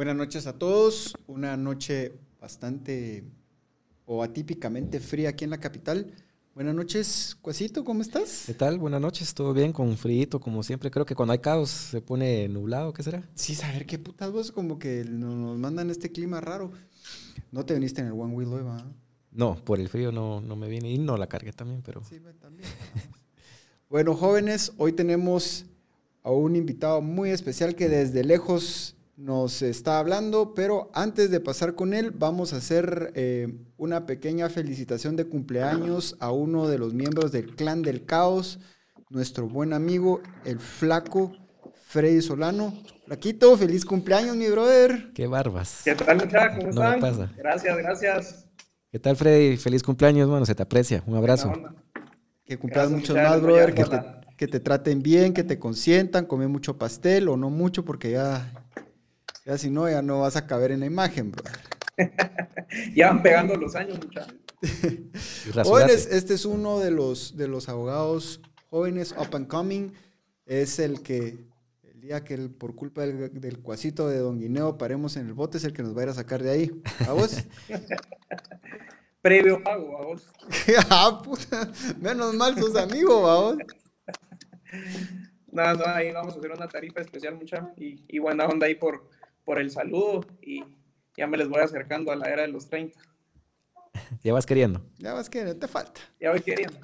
Buenas noches a todos. Una noche bastante o atípicamente fría aquí en la capital. Buenas noches, Cuasito, ¿cómo estás? ¿Qué tal? Buenas noches, todo bien, con frío, como siempre. Creo que cuando hay caos se pone nublado, ¿qué será? Sí, saber qué putas vos, como que nos mandan este clima raro. No te viniste en el One Wheel hoy, ¿va? No, por el frío no, no me viene y no la cargué también, pero. Sí, también. bueno, jóvenes, hoy tenemos a un invitado muy especial que desde lejos nos está hablando, pero antes de pasar con él, vamos a hacer eh, una pequeña felicitación de cumpleaños a uno de los miembros del Clan del Caos, nuestro buen amigo, el flaco Freddy Solano. Flaquito, feliz cumpleaños, mi brother. Qué barbas. ¿Qué tal, muchachos? ¿Cómo están? Pasa. Gracias, gracias. ¿Qué tal, Freddy? Feliz cumpleaños, bueno, se te aprecia. Un abrazo. Que cumplas muchos más, brother, que te, que te traten bien, que te consientan, come mucho pastel o no mucho porque ya ya si no, ya no vas a caber en la imagen, bro. ya van pegando los años, muchachos. jóvenes, este es uno de los, de los abogados jóvenes up and coming. Es el que, el día que por culpa del, cuasito de Don Guineo paremos en el bote, es el que nos va a ir a sacar de ahí. ¿A vos? Previo pago, a vos. ah, puta. Menos mal sos amigo, a vos. No, no, ahí vamos a hacer una tarifa especial, mucha. Y, y buena onda ahí por, por el saludo y ya me les voy acercando a la era de los 30. Ya vas queriendo. Ya vas queriendo, te falta. Ya voy queriendo.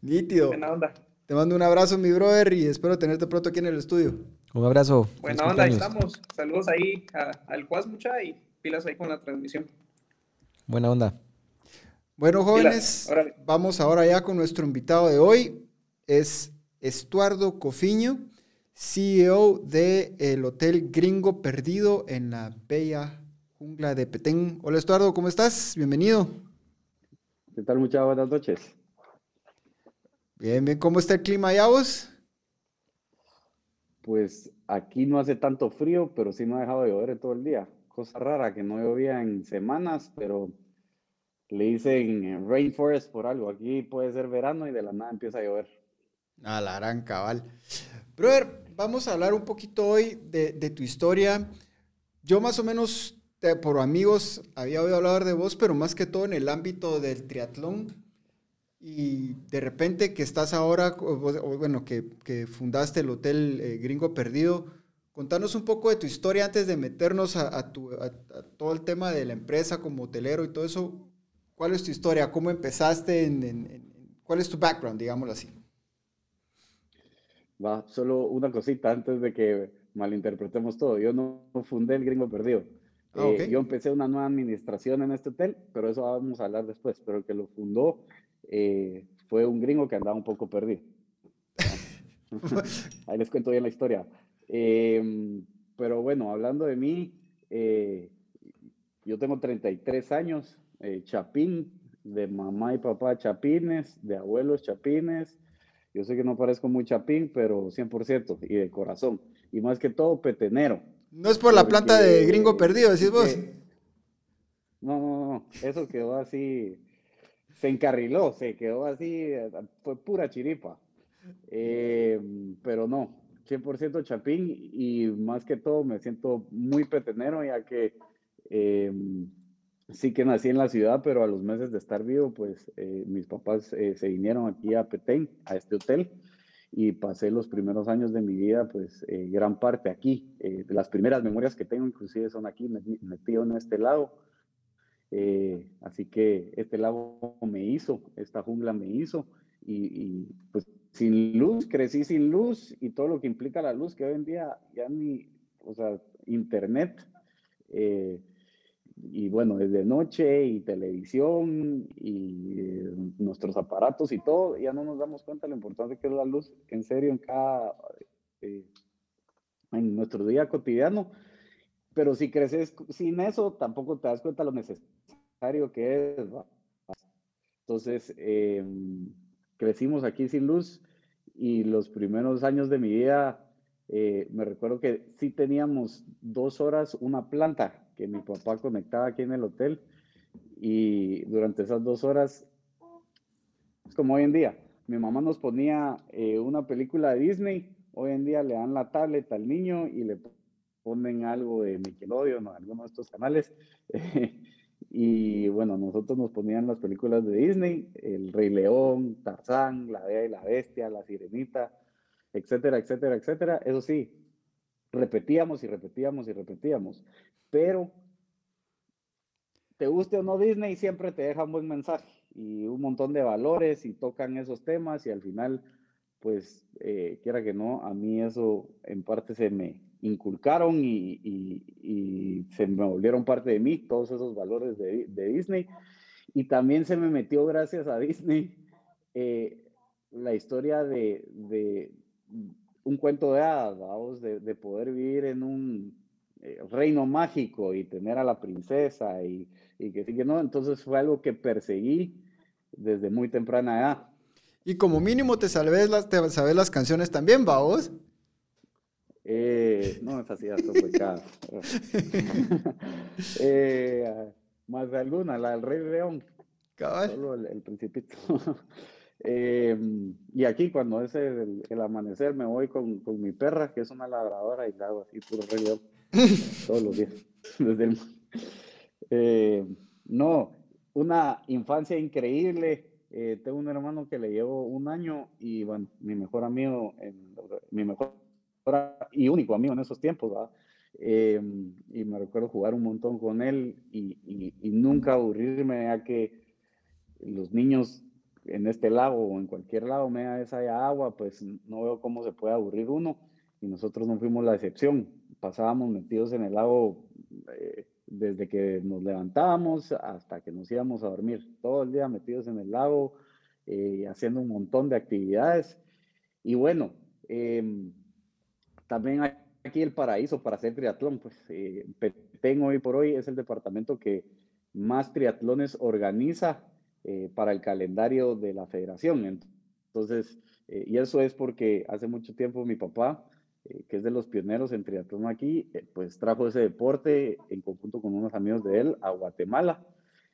Nítido. Buena onda. Te mando un abrazo, mi brother, y espero tenerte pronto aquí en el estudio. Un abrazo. Buena onda, ahí estamos. Saludos ahí al Cuas, mucha, y pilas ahí con la transmisión. Buena onda. Bueno, jóvenes, vamos ahora ya con nuestro invitado de hoy. Es Estuardo Cofiño. CEO del el Hotel Gringo Perdido en la bella jungla de Petén. Hola Estuardo, ¿cómo estás? Bienvenido. ¿Qué tal? Muchas buenas noches. Bien, bien. ¿Cómo está el clima allá vos? Pues aquí no hace tanto frío, pero sí no ha dejado de llover todo el día. Cosa rara que no llovía en semanas, pero le dicen rainforest por algo. Aquí puede ser verano y de la nada empieza a llover. A la gran cabal. Brother, vamos a hablar un poquito hoy de, tu historia. Yo más o menos por amigos había oído hablar de vos, pero más que todo en el ámbito del triatlón. Y de repente que estás ahora, bueno, que, fundaste el Hotel eh, Gringo Perdido, contanos un poco de tu historia antes de meternos a, todo el tema de la empresa como hotelero y todo eso. ¿Cuál es tu historia? ¿Cómo empezaste? En, ¿Cuál es tu background, digámoslo así? Va, solo una cosita antes de que malinterpretemos todo. Yo no fundé el Gringo Perdido. Ah, eh, yo empecé una nueva administración en este hotel, pero eso vamos a hablar después. Pero el que lo fundó eh, fue un gringo que andaba un poco perdido. Ahí les cuento bien la historia. Em, pero bueno, hablando de mí, eh, yo tengo 33 años, chapín, de mamá y papá chapines, de abuelos chapines, yo sé que no parezco muy chapín, pero 100% y de corazón. Y más que todo, petenero. No es por la planta de gringo perdido, decís vos. no, no, no. Eso quedó así. Se encarriló, se quedó así. Fue pura chiripa. Eh, pero no, 100% chapín y más que todo me siento muy petenero ya que eh, sí que nací en la ciudad, pero a los meses de estar vivo, pues eh, mis papás eh, se vinieron aquí a Petén, a este hotel, y pasé los primeros años de mi vida, pues eh, gran parte aquí. las primeras memorias que tengo inclusive son aquí, metido en este lago. así que este lago me hizo, esta jungla me hizo, y, y, pues sin luz, crecí sin luz y todo lo que implica la luz, que hoy en día ya ni, o sea, internet y bueno, desde noche y televisión y eh, nuestros aparatos y todo, ya no nos damos cuenta lo importante que es la luz, en serio, en cada, eh, en nuestro día cotidiano. Pero si creces sin eso, tampoco te das cuenta lo necesario que es. Entonces, em, crecimos aquí sin luz y los primeros años de mi vida, eh, me recuerdo que sí teníamos dos horas una planta que mi papá conectaba aquí en el hotel y durante esas dos horas, es como hoy en día, mi mamá nos ponía eh, una película de Disney, hoy en día le dan la tablet al niño y le ponen algo de Nickelodeon o alguno de estos canales. y bueno, nosotros nos ponían las películas de Disney, El Rey León, Tarzán, La Bella y la Bestia, La Sirenita, etcétera, etcétera, etcétera. Eso sí, repetíamos y repetíamos y repetíamos. Pero, te guste o no Disney, siempre te deja un buen mensaje y un montón de valores y tocan esos temas y al final, pues, eh, quiera que no, a mí eso en parte se me inculcaron y, y, se me volvieron parte de mí, todos esos valores de, de Disney. Y también se me metió, gracias a Disney, eh, la historia de, de, un cuento de hadas, de, de, poder vivir en un eh, reino mágico y tener a la princesa y, y que sí que no. Entonces fue algo que perseguí desde muy temprana edad. Y como mínimo te sabes las, te sabes las canciones también, ¿va vos? Eh, no, es así, complicado. eh, más de alguna, la del Rey León. Solo el, principito. Em, y aquí, cuando es el, amanecer, me voy con, con, mi perra, que es una labradora, y la hago así, puro Rey León. todos los días. Desde eh, no, una infancia increíble. Eh, tengo un hermano que le llevo un año y bueno, mi mejor amigo, mi mejor y único amigo en esos tiempos, eh, y me recuerdo jugar un montón con él y, nunca aburrirme a que los niños en este lago o en cualquier lado me da esa agua, pues no veo cómo se puede aburrir uno y nosotros no fuimos la excepción. Pasábamos metidos en el lago eh, desde que nos levantábamos hasta que nos íbamos a dormir, todo el día metidos en el lago, eh, haciendo un montón de actividades. Y bueno, em, también hay aquí el paraíso para hacer triatlón. Pues eh, Petén hoy por hoy es el departamento que más triatlones organiza eh, para el calendario de la federación. Entonces, y eso es porque hace mucho tiempo mi papá eh, que es de los pioneros en triatlón aquí, eh, pues trajo ese deporte en conjunto con unos amigos de él a Guatemala.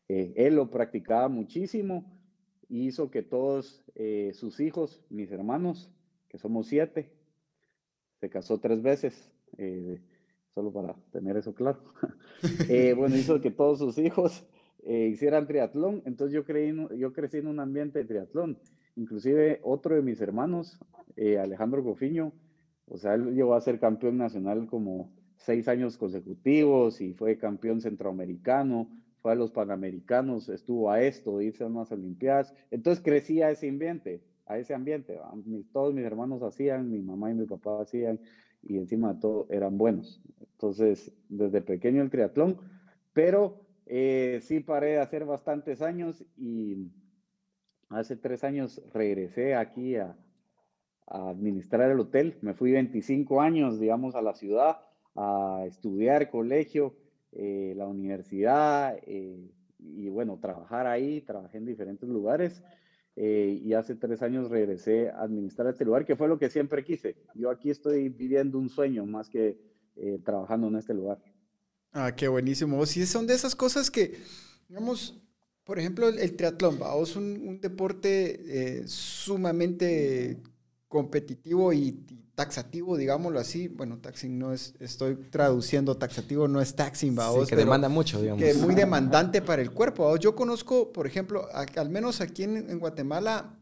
Eh, él lo practicaba muchísimo, hizo que todos sus hijos, mis hermanos, que somos siete, se casó tres veces, solo para tener eso claro. bueno, hizo que todos sus hijos hicieran triatlón, entonces yo, creí, yo crecí en un ambiente de triatlón. Inclusive otro de mis hermanos, Alejandro Gofiño, o sea, él llegó a ser campeón nacional como seis años consecutivos y fue campeón centroamericano, fue a los Panamericanos, estuvo a esto, irse a unas Olimpiadas. Entonces crecía ese ambiente, a ese ambiente. todos mis hermanos hacían, mi mamá y mi papá hacían, y encima de todo eran buenos. Entonces, desde pequeño el triatlón, pero eh, sí paré de hacer bastantes años y hace tres años regresé aquí a, a administrar el hotel. Me fui 25 años, digamos, a la ciudad a estudiar colegio, eh, la universidad eh, y bueno, trabajar ahí, trabajé en diferentes lugares eh, y hace tres años regresé a administrar este lugar, que fue lo que siempre quise. Yo aquí estoy viviendo un sueño más que trabajando en este lugar. Ah, qué buenísimo. Sí, son de esas cosas que, digamos, por ejemplo, el, triatlón, vamos, un, un deporte sumamente competitivo y, taxativo, digámoslo así. Bueno, taxing no es, estoy traduciendo taxativo, no es taxing, vamos. que demanda mucho, digamos. Que es muy demandante para el cuerpo. Yo conozco, por ejemplo, al menos aquí en, Guatemala,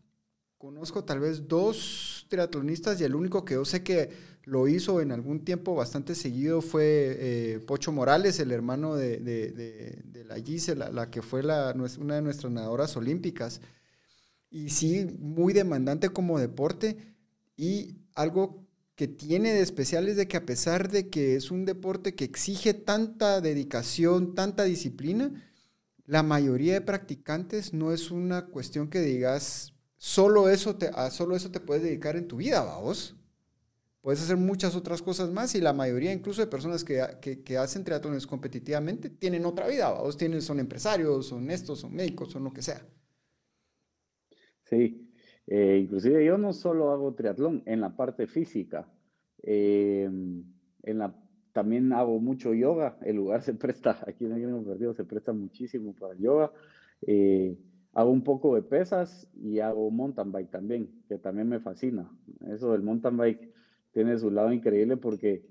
conozco tal vez dos triatlonistas y el único que yo sé que lo hizo en algún tiempo bastante seguido fue eh, Pocho Morales, el hermano de, de, la Gise, la, que fue la, una de nuestras nadadoras olímpicas. Y sí, muy demandante como deporte y algo que tiene de especial es de que a pesar de que es un deporte que exige tanta dedicación, tanta disciplina, la mayoría de practicantes no es una cuestión que digas, solo eso te, solo eso te puedes dedicar en tu vida, vamos. Puedes hacer muchas otras cosas más y la mayoría incluso de personas que, que, hacen triatlones competitivamente tienen otra vida, vamos, tienen, son empresarios, son estos, son médicos, son lo que sea. Sí, eh, inclusive yo no solo hago triatlón en la parte física, eh, en la, también hago mucho yoga, el lugar se presta, aquí en el Perdido se presta muchísimo para el yoga. Eh, hago un poco de pesas y hago mountain bike también, que también me fascina. Eso del mountain bike tiene su lado increíble porque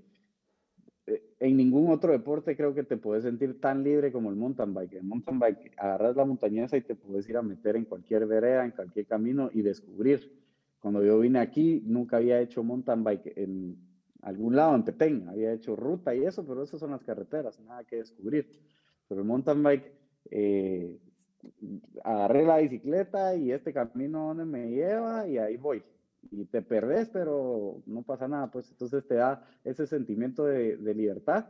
en ningún otro deporte creo que te puedes sentir tan libre como el mountain bike. El mountain bike agarras la montañesa y te puedes ir a meter en cualquier vereda, en cualquier camino y descubrir. Cuando yo vine aquí, nunca había hecho mountain bike en algún lado, en Petén. Había hecho ruta y eso, pero esas son las carreteras, nada que descubrir. Pero el mountain bike, eh, agarré la bicicleta y este camino donde me lleva y ahí voy y te perdés, pero no pasa nada, pues entonces te da ese sentimiento de, libertad,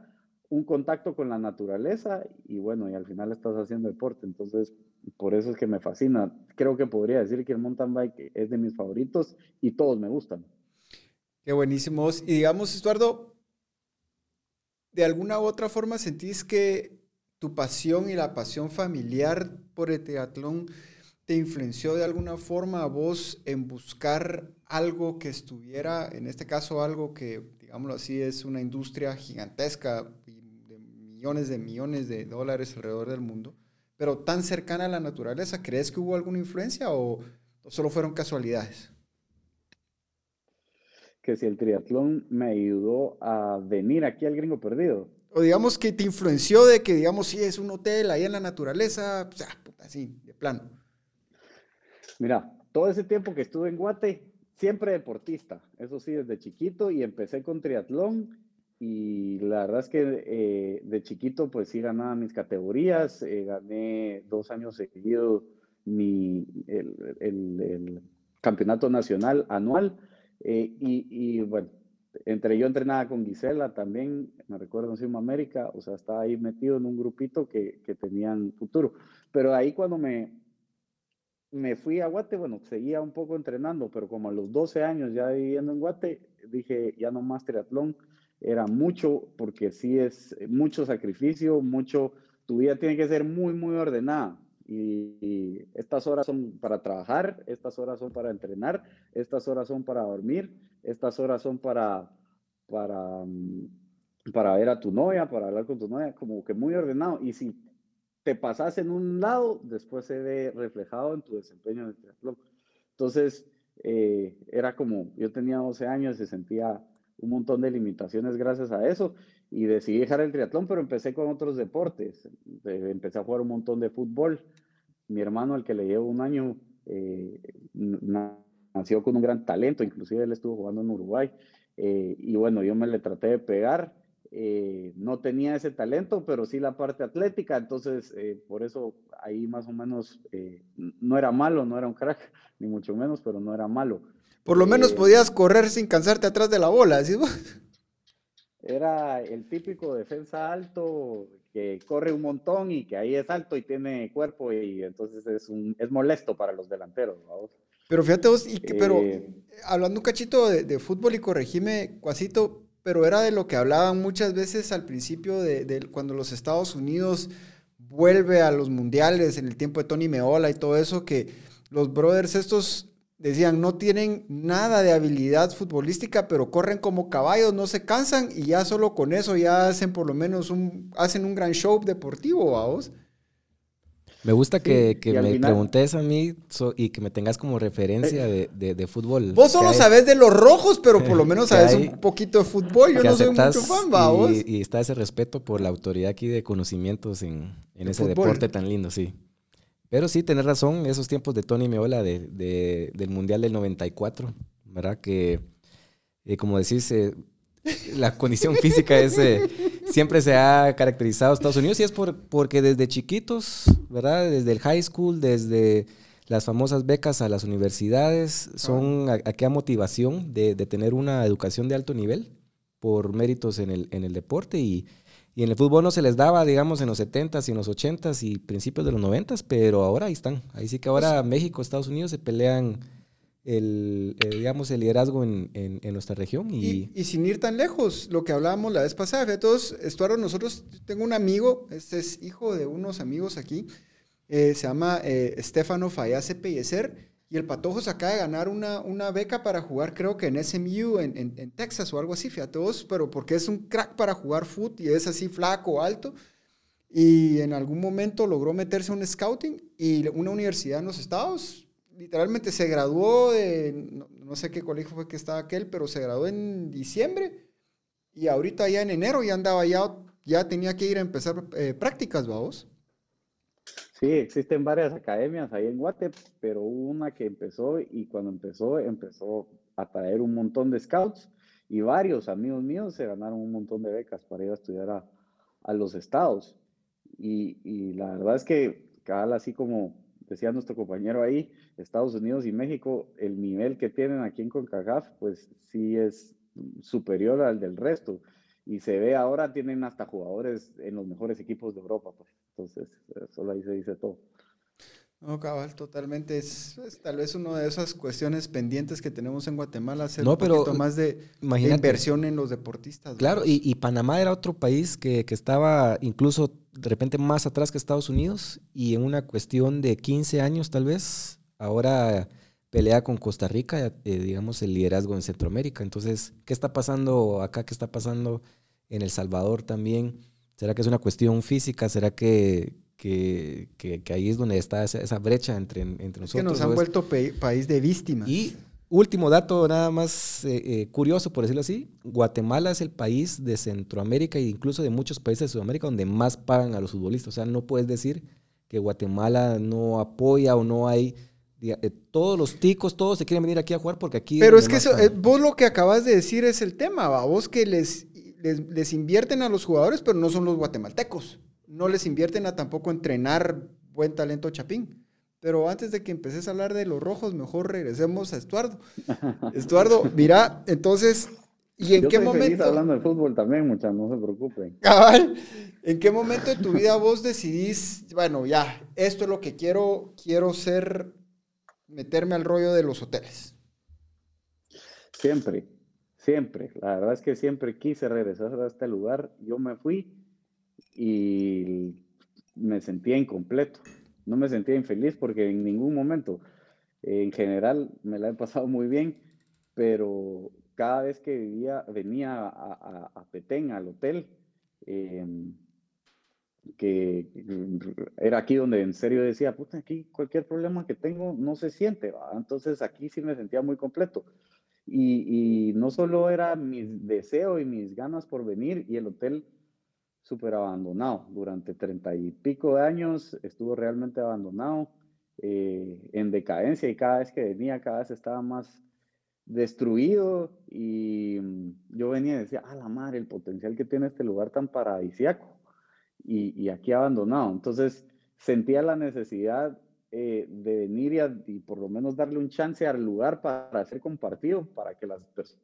un contacto con la naturaleza y bueno, y al final estás haciendo deporte, entonces por eso es que me fascina. Creo que podría decir que el mountain bike es de mis favoritos y todos me gustan. Qué buenísimos. Y digamos, Estuardo, ¿de alguna u otra forma sentís que tu pasión y la pasión familiar por el triatlón te influenció de alguna forma a vos en buscar algo que estuviera, en este caso algo que, digámoslo así, es una industria gigantesca de millones de millones de dólares alrededor del mundo, pero tan cercana a la naturaleza? ¿Crees que hubo alguna influencia o, solo fueron casualidades? Que si el triatlón me ayudó a venir aquí al gringo perdido. O digamos que te influenció de que, digamos, si es un hotel ahí en la naturaleza, o sea, así, de plano. Mira, todo ese tiempo que estuve en Guate, siempre deportista, eso sí, desde chiquito y empecé con triatlón y la verdad es que eh, de chiquito pues sí ganaba mis categorías, eh, gané dos años seguidos mi, el, campeonato nacional anual eh, y, bueno, entre yo entrenaba con Gisela también, me recuerdo en Cima América, o sea, estaba ahí metido en un grupito que, que tenían futuro, pero ahí cuando me, me fui a Guate, bueno, seguía un poco entrenando, pero como a los 12 años ya viviendo en Guate, dije, ya no más triatlón, era mucho, porque sí es mucho sacrificio, mucho, tu vida tiene que ser muy, muy ordenada. Y, estas horas son para trabajar, estas horas son para entrenar, estas horas son para dormir, estas horas son para, para, mm, para ver a tu novia, para hablar con tu novia, como que muy ordenado. Y si te pasas en un lado, después se ve reflejado en tu desempeño en el triatlón. Entonces, eh, era como, yo tenía 12 años y sentía un montón de limitaciones gracias a eso y decidí dejar el triatlón, pero empecé con otros deportes. Empecé a jugar un montón de fútbol. Mi hermano, al que le llevo un año, eh, nació con un gran talento, inclusive él estuvo jugando en Uruguay. Eh, y bueno, yo me le traté de pegar eh, no tenía ese talento, pero sí la parte atlética, entonces eh, por eso ahí más o menos eh, no era malo, no era un crack, ni mucho menos, pero no era malo. Por lo menos podías correr sin cansarte atrás de la bola, ¿sí? Era el típico defensa alto que corre un montón y que ahí es alto y tiene cuerpo y entonces es, un, es molesto para los delanteros. Pero fíjate vos, pero hablando un cachito de, de fútbol y corregime, Cuasito, pero era de lo que hablaban muchas veces al principio de, cuando los Estados Unidos vuelve a los mundiales en el tiempo de Tony Meola y todo eso, que los brothers estos decían no tienen nada de habilidad futbolística, pero corren como caballos, no se cansan y ya solo con eso ya hacen por lo menos un, hacen un gran show deportivo, vamos. Me gusta que, me preguntes a mí y que me tengas como referencia eh, de, fútbol. Vos solo sabes de los rojos, pero por lo menos sabes un poquito de fútbol. Yo no soy mucho fan, vos. Y, está ese respeto por la autoridad aquí de conocimientos en, ese deporte tan lindo, sí. Pero sí, tenés razón, esos tiempos de Tony Meola de, del Mundial del 94, ¿verdad? Que, eh, como decís, eh, la condición física es siempre se ha caracterizado Estados Unidos y es por, porque desde chiquitos, ¿verdad? Desde el high school, desde las famosas becas a las universidades, son aquella motivación de, tener una educación de alto nivel por méritos en el, en el deporte y, y, en el fútbol no se les daba, digamos, en los 70s y en los 80s y principios de los 90s, pero ahora ahí están. Ahí sí que ahora pues México, Estados Unidos se pelean el, eh, digamos, el liderazgo en, en, nuestra región. Y... y... sin ir tan lejos, lo que hablábamos la vez pasada, todos, Estuardo, nosotros, tengo un amigo, este es hijo de unos amigos aquí, eh, se llama eh, Estefano Fayase Pellecer, y el Patojo se acaba de ganar una, una beca para jugar, creo que en SMU, en, en, Texas o algo así, fíjate vos, pero porque es un crack para jugar foot y es así flaco, alto. Y en algún momento logró meterse a un scouting y una universidad en los Estados literalmente se graduó de, no, sé qué colegio fue que estaba aquel, pero se graduó en diciembre y ahorita ya en enero ya andaba, ya, ya tenía que ir a empezar eh, prácticas, vamos. Sí, existen varias academias ahí en Guate, pero hubo una que empezó y cuando empezó, empezó a traer un montón de scouts y varios amigos míos se ganaron un montón de becas para ir a estudiar a, a los estados. Y, y, la verdad es que, cada así como decía nuestro compañero ahí, Estados Unidos y México, el nivel que tienen aquí en CONCACAF, pues sí es superior al del resto. Y se ve ahora, tienen hasta jugadores en los mejores equipos de Europa, pues. Entonces, solo ahí se dice todo. No, cabal, totalmente. Es, tal vez una de esas cuestiones pendientes que tenemos en Guatemala, hacer no, un pero, poquito más de, inversión en los deportistas. Claro, y, y, Panamá era otro país que, que, estaba incluso de repente más atrás que Estados Unidos y en una cuestión de 15 años tal vez, ahora pelea con Costa Rica, eh, digamos, el liderazgo en Centroamérica. Entonces, ¿qué está pasando acá? ¿Qué está pasando en El Salvador también? ¿Será que es una cuestión física? ¿Será que, que, que, ahí es donde está esa, esa brecha entre, entre nosotros. que nos han vuelto país de víctimas. Y último dato, nada más eh, eh, curioso, por decirlo así, Guatemala es el país de Centroamérica e incluso de muchos países de Sudamérica donde más pagan a los futbolistas. O sea, no puedes decir que Guatemala no apoya o no hay... Eh, todos los ticos, todos se quieren venir aquí a jugar porque aquí... Pero es que vos lo que acabas de decir es el tema, ¿va? vos que les, les, les invierten a los jugadores, pero no son los guatemaltecos no les invierten a tampoco entrenar buen talento chapín. Pero antes de que empeces a hablar de los rojos, mejor regresemos a Estuardo. Estuardo, mira, entonces, ¿y en qué momento? hablando de fútbol también, muchachos, no se preocupen. ¿En qué momento de tu vida vos decidís, bueno, ya, esto es lo que quiero, quiero ser, meterme al rollo de los hoteles? Siempre, siempre. La verdad es que siempre quise regresar a este lugar. Yo me fui y me sentía incompleto. No me sentía infeliz porque en ningún momento, en general, me la he pasado muy bien, pero cada vez que vivía, venía a, a, Petén, al hotel, em, que era aquí donde en serio decía, puta, aquí cualquier problema que tengo no se siente, entonces aquí sí me sentía muy completo. Y, y, no solo era mi deseo y mis ganas por venir, y el hotel súper abandonado. Durante treinta y pico de años estuvo realmente abandonado, eh, en decadencia y cada vez que venía, cada vez estaba más destruido y mm, yo venía y decía, a la madre, el potencial que tiene este lugar tan paradisiaco y, y aquí abandonado. Entonces sentía la necesidad eh, de venir y, y, por lo menos darle un chance al lugar para ser compartido, para que las personas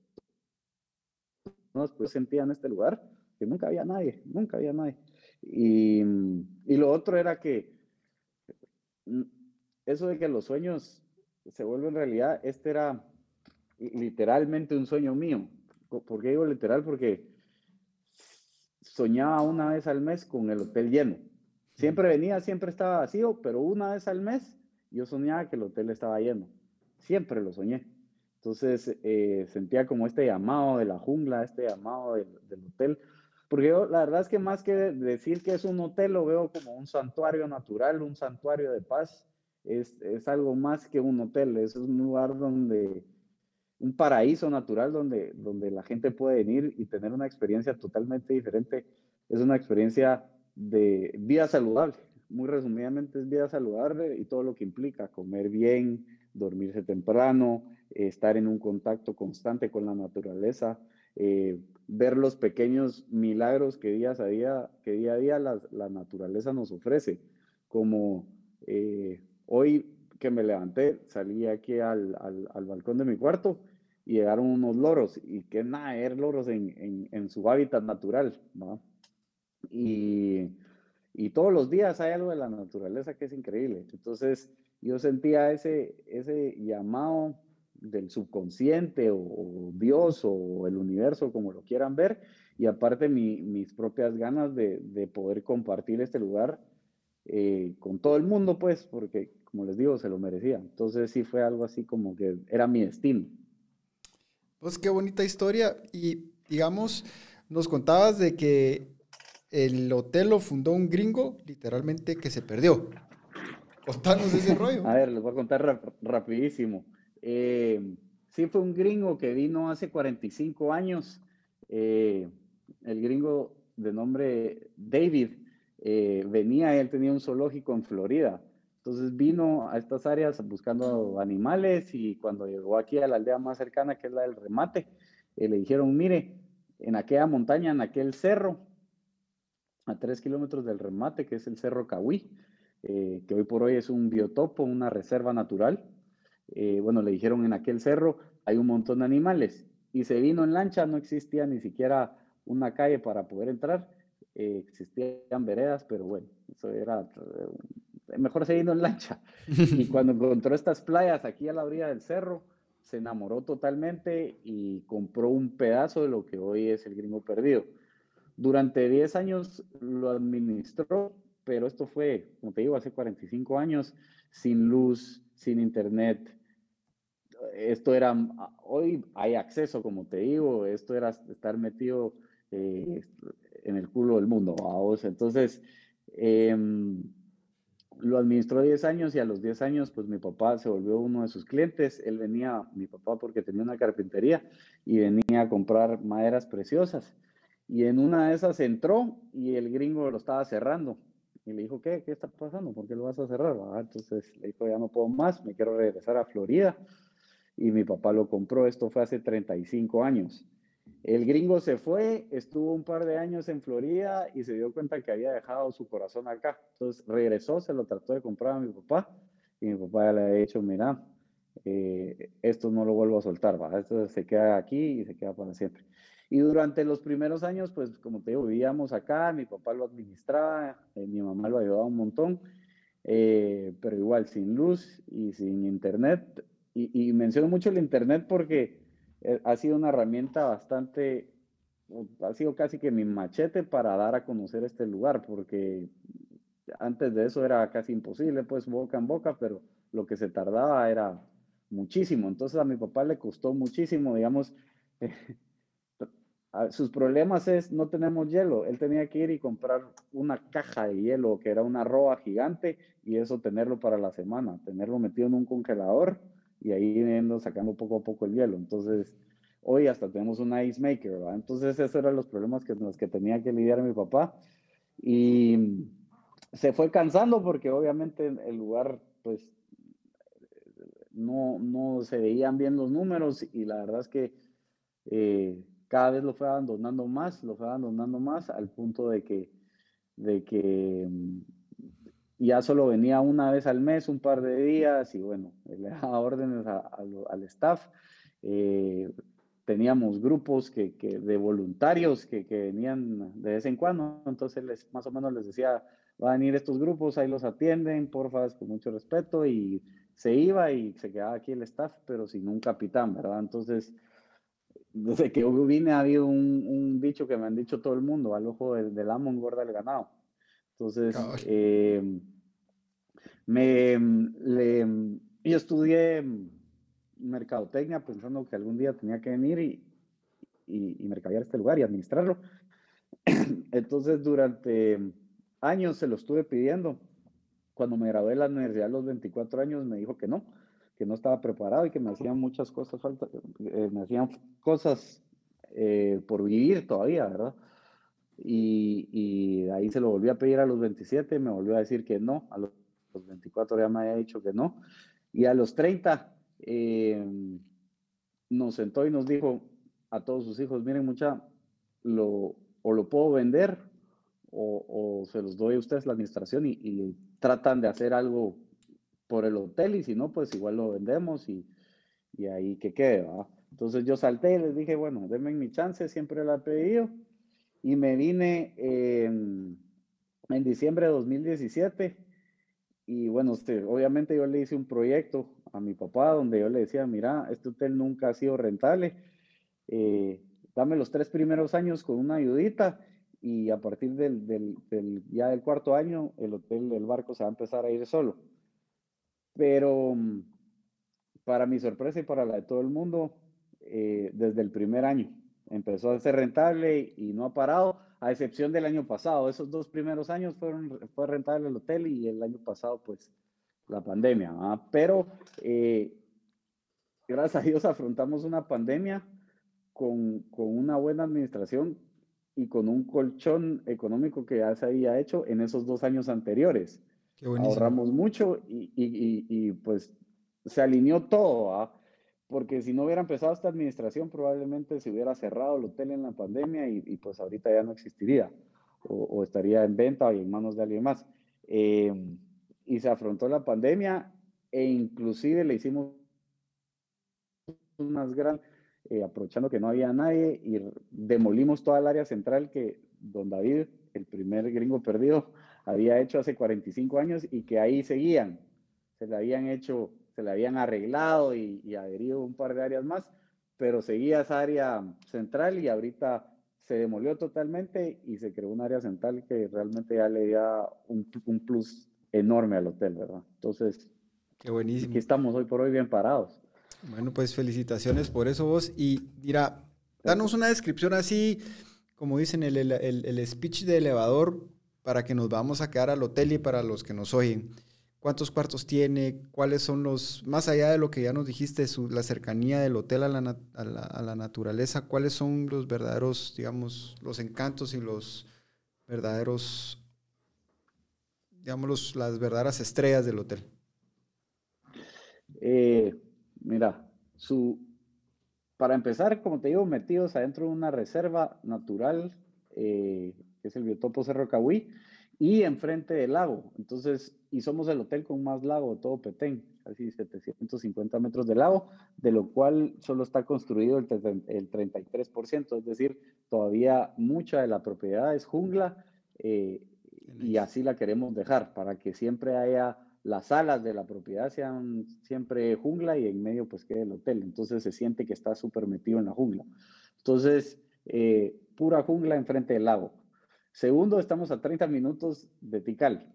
pues sentían este lugar que nunca había nadie, nunca había nadie. Y, y lo otro era que mm, eso de que los sueños se vuelven realidad, este era literalmente un sueño mío. ¿Por qué digo literal? Porque soñaba una vez al mes con el hotel lleno. Siempre venía, siempre estaba vacío, pero una vez al mes yo soñaba que el hotel estaba lleno. Siempre lo soñé. Entonces eh, sentía como este llamado de la jungla, este llamado del, del hotel. Porque yo, la verdad es que más que decir que es un hotel, lo veo como un santuario natural, un santuario de paz. Es, es algo más que un hotel, es un lugar donde, un paraíso natural donde, donde la gente puede venir y tener una experiencia totalmente diferente. Es una experiencia de vida saludable. Muy resumidamente es vida saludable y todo lo que implica, comer bien, dormirse temprano, estar en un contacto constante con la naturaleza, eh, ver los pequeños milagros que día a día, que día, a día la, la naturaleza nos ofrece. Como eh, hoy que me levanté, salí aquí al, al, al, balcón de mi cuarto y llegaron unos loros, y que nada, er loros en, en, su hábitat natural. Y, y todos los días hay algo de la naturaleza que es increíble. Entonces, yo sentía ese, ese llamado del subconsciente o, Dios o el universo, como lo quieran ver, y aparte mis propias ganas de, de, poder compartir este lugar eh, con todo el mundo, pues, porque, como les digo, se lo merecía. Entonces sí fue algo así como que era mi destino. Pues qué bonita historia. Y digamos, nos contabas de que el hotel lo fundó un gringo, literalmente, que se perdió. Contanos ese rollo. A ver, les voy a contar rapidísimo. Eh, sí, fue un gringo que vino hace 45 años eh, el gringo de nombre David eh, venía, él tenía un zoológico en Florida. Entonces vino a estas áreas buscando animales y cuando llegó aquí a la aldea más cercana, que es la del remate, le dijeron, mire, en aquella montaña, en aquel cerro, a tres kilómetros del remate, que es el Cerro Cahuí, eh, que hoy por hoy es un biotopo, una reserva natural. Eh, bueno, le dijeron en aquel cerro hay un montón de animales y se vino en lancha, no existía ni siquiera una calle para poder entrar, eh, existían veredas, pero bueno, eso era mejor se vino en lancha. Y cuando encontró estas playas aquí a la orilla del cerro, se enamoró totalmente y compró un pedazo de lo que hoy es el gringo perdido. Durante 10 años lo administró, pero esto fue, como te digo, hace 45 años, sin luz, sin internet. Esto era, hoy hay acceso, como te digo, esto era estar metido eh, en el culo del mundo. Entonces, em, lo administró 10 años y a los 10 años, pues mi papá se volvió uno de sus clientes. Él venía, mi papá, porque tenía una carpintería y venía a comprar maderas preciosas. Y en una de esas entró y el gringo lo estaba cerrando. Y le dijo, ¿qué? ¿Qué está pasando? ¿Por qué lo vas a cerrar? Ah, entonces le dijo, ya no puedo más, me quiero regresar a Florida. Y mi papá lo compró, esto fue hace 35 años. El gringo se fue, estuvo un par de años en Florida y se dio cuenta que había dejado su corazón acá. Entonces regresó, se lo trató de comprar a mi papá y mi papá ya le ha dicho, mira, eh, esto no lo vuelvo a soltar, ¿va? esto se queda aquí y se queda para siempre. Y durante los primeros años, pues como te digo, vivíamos acá, mi papá lo administraba, eh, mi mamá lo ayudaba un montón, eh, pero igual sin luz y sin internet. Y, menciono mucho el internet porque eh, ha sido una herramienta bastante, ha sido casi que mi machete para dar a conocer este lugar, porque antes de eso era casi imposible, pues boca en boca, pero lo que se tardaba era muchísimo. Entonces a mi papá le costó muchísimo, digamos, sus problemas es no tenemos hielo. Él tenía que ir y comprar una caja de hielo que era una roa gigante y eso tenerlo para la semana, tenerlo metido en un congelador y ahí yendo sacando poco a poco el hielo. Entonces, hoy hasta tenemos un ice maker, ¿verdad? Entonces, esos eran los problemas que, los que tenía que lidiar mi papá y se fue cansando porque obviamente el lugar, pues, no, no se veían bien los números y la verdad es que eh, cada vez lo fue abandonando más, lo fue abandonando más al punto de que, de que ya solo venía una vez al mes, un par de días, y bueno, le daba órdenes al staff. Eh, teníamos grupos que, que de voluntarios que, que, venían de vez en cuando, entonces les, más o menos les decía, van a venir estos grupos, ahí los atienden, porfa, con mucho respeto, y se iba y se quedaba aquí el staff, pero sin un capitán, ¿verdad? Entonces, desde que yo vine ha habido un, un, dicho que me han dicho todo el mundo, al ojo del, del amo engorda el ganado. Entonces, eh, me, le, yo estudié mercadotecnia pensando que algún día tenía que venir y, y, y mercadear este lugar y administrarlo. Entonces, durante años se lo estuve pidiendo. Cuando me gradué de la universidad a los 24 años, me dijo que no, que no estaba preparado y que me hacían muchas cosas falta, eh, me hacían cosas eh, por vivir todavía, ¿verdad? Y, y, ahí se lo volví a pedir a los 27, me volvió a decir que no, a los, 24 ya me había dicho que no, y a los 30 eh, nos sentó y nos dijo a todos sus hijos, miren mucha, lo, o lo puedo vender o, o, se los doy a ustedes la administración y, y tratan de hacer algo por el hotel y si no, pues igual lo vendemos y, y ahí que quede, ¿va? Entonces yo salté y les dije, bueno, denme mi chance, siempre la he pedido y me vine en diciembre de 2017 y bueno, este, obviamente yo le hice un proyecto a mi papá donde yo le decía, mira, este hotel nunca ha sido rentable, eh, dame los tres primeros años con una ayudita y a partir del, ya del cuarto año el hotel, el barco se va a empezar a ir solo. Pero mm, para mi sorpresa y para la de todo el mundo, eh, desde el primer año empezó a ser rentable y no ha parado, a excepción del año pasado. Esos dos primeros años fueron, fue rentable el hotel y el año pasado, pues, la pandemia. Pero, eh, gracias a Dios, afrontamos una pandemia con, con una buena administración y con un colchón económico que ya se había hecho en esos dos años anteriores. Ahorramos mucho y, y, y, pues se alineó todo, porque si no hubiera empezado esta administración probablemente se hubiera cerrado el hotel en la pandemia y, pues ahorita ya no existiría o, estaría en venta y en manos de alguien más. Eh, y se afrontó la pandemia e inclusive le hicimos unas grandes eh, aprovechando que no había nadie y demolimos toda el área central que don David, el primer gringo perdido, había hecho hace 45 años y que ahí seguían. Se le habían hecho, se le habían arreglado y, y adherido un par de áreas más, pero seguía esa área central y ahorita se demolió totalmente y se creó un área central que realmente ya le da un, un plus enorme al hotel, ¿verdad? Entonces, Qué buenísimo. aquí estamos hoy por hoy bien parados. Bueno, pues felicitaciones por eso vos. Y mira, danos una descripción así, como dicen, el, el, el, speech de elevador para que nos vamos a quedar al hotel y para los que nos oyen. ¿Cuántos cuartos tiene? ¿Cuáles son los, más allá de lo que ya nos dijiste, la cercanía del hotel a la, a, la, a la, naturaleza, cuáles son los verdaderos, digamos, los encantos y los verdaderos, digamos, las verdaderas estrellas del hotel? Eh, Mira, su, para empezar, como te digo, metidos adentro de una reserva natural, eh, que es el biotopo Cerro Cahuí, y enfrente del lago. Entonces, y somos el hotel con más lago de todo Petén, casi 750 metros de lago, de lo cual solo está construido el, el 33%, es decir, todavía mucha de la propiedad es jungla eh, y así la queremos dejar para que siempre haya las salas de la propiedad sean siempre jungla y en medio pues quede el hotel. Entonces se siente que está súper metido en la jungla. Entonces, eh, pura jungla enfrente del lago. Segundo, estamos a 30 minutos de Tikal.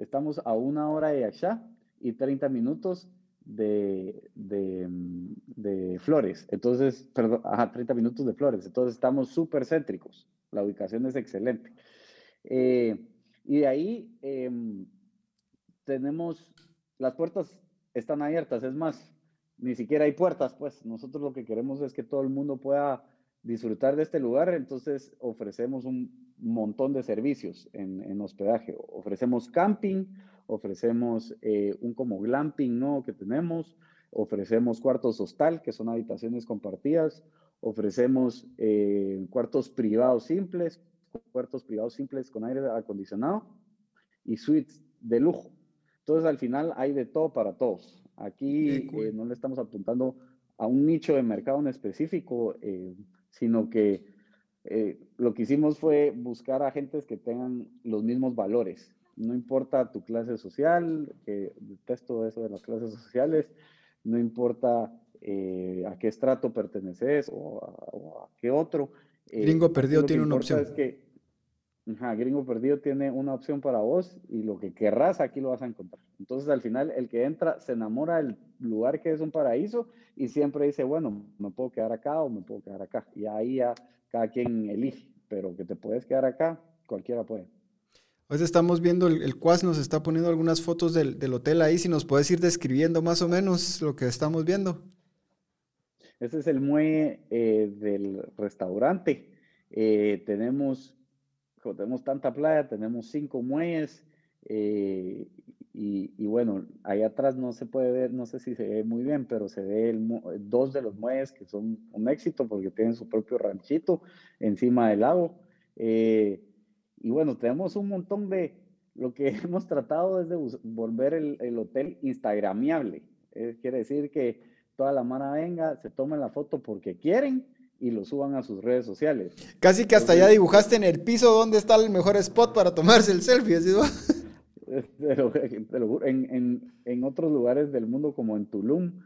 Estamos a una hora de Axá y 30 minutos de, de, Flores. Entonces, perdón, ajá, 30 minutos de Flores. Entonces estamos súper céntricos. La ubicación es excelente. Eh, y de ahí... Em, tenemos, las puertas están abiertas, es más, ni siquiera hay puertas, pues nosotros lo que queremos es que todo el mundo pueda disfrutar de este lugar, entonces ofrecemos un montón de servicios en, hospedaje. Ofrecemos camping, ofrecemos eh, un como glamping ¿no? que tenemos, ofrecemos cuartos hostal, que son habitaciones compartidas, ofrecemos eh, cuartos privados simples, cuartos privados simples con aire acondicionado y suites de lujo. Entonces, al final hay de todo para todos. Aquí eh, no le estamos apuntando a un nicho de mercado en específico, eh, sino que eh, lo que hicimos fue buscar agentes que tengan los mismos valores. No importa tu clase social, que detesto eso de las clases sociales, no importa a qué estrato perteneces o a, qué otro. Gringo perdido tiene una opción. Es que Ajá, Gringo Perdido tiene una opción para vos y lo que querrás aquí lo vas a encontrar. Entonces al final el que entra se enamora del lugar que es un paraíso y siempre dice, bueno, me puedo quedar acá o me puedo quedar acá. Y ahí ya cada quien elige, pero que te puedes quedar acá, cualquiera puede. Hoy estamos viendo, el, el Cuas nos está poniendo algunas fotos del, hotel ahí, si nos puedes ir describiendo más o menos lo que estamos viendo. Este es el muelle eh, del restaurante. Eh, tenemos como tenemos tanta playa, tenemos cinco muelles eh, y, bueno, ahí atrás no se puede ver, no sé si se ve muy bien, pero se ve dos de los muelles que son un éxito porque tienen su propio ranchito encima del lago. Eh, y bueno, tenemos un montón de, lo que hemos tratado es de volver el, hotel instagramiable. Eh, quiere decir que toda la mano venga, se tomen la foto porque quieren y lo suban a sus redes sociales. Casi que hasta ya dibujaste en el piso dónde está el mejor spot para tomarse el selfie, ¿sí? en, en, otros lugares del mundo, como en Tulum,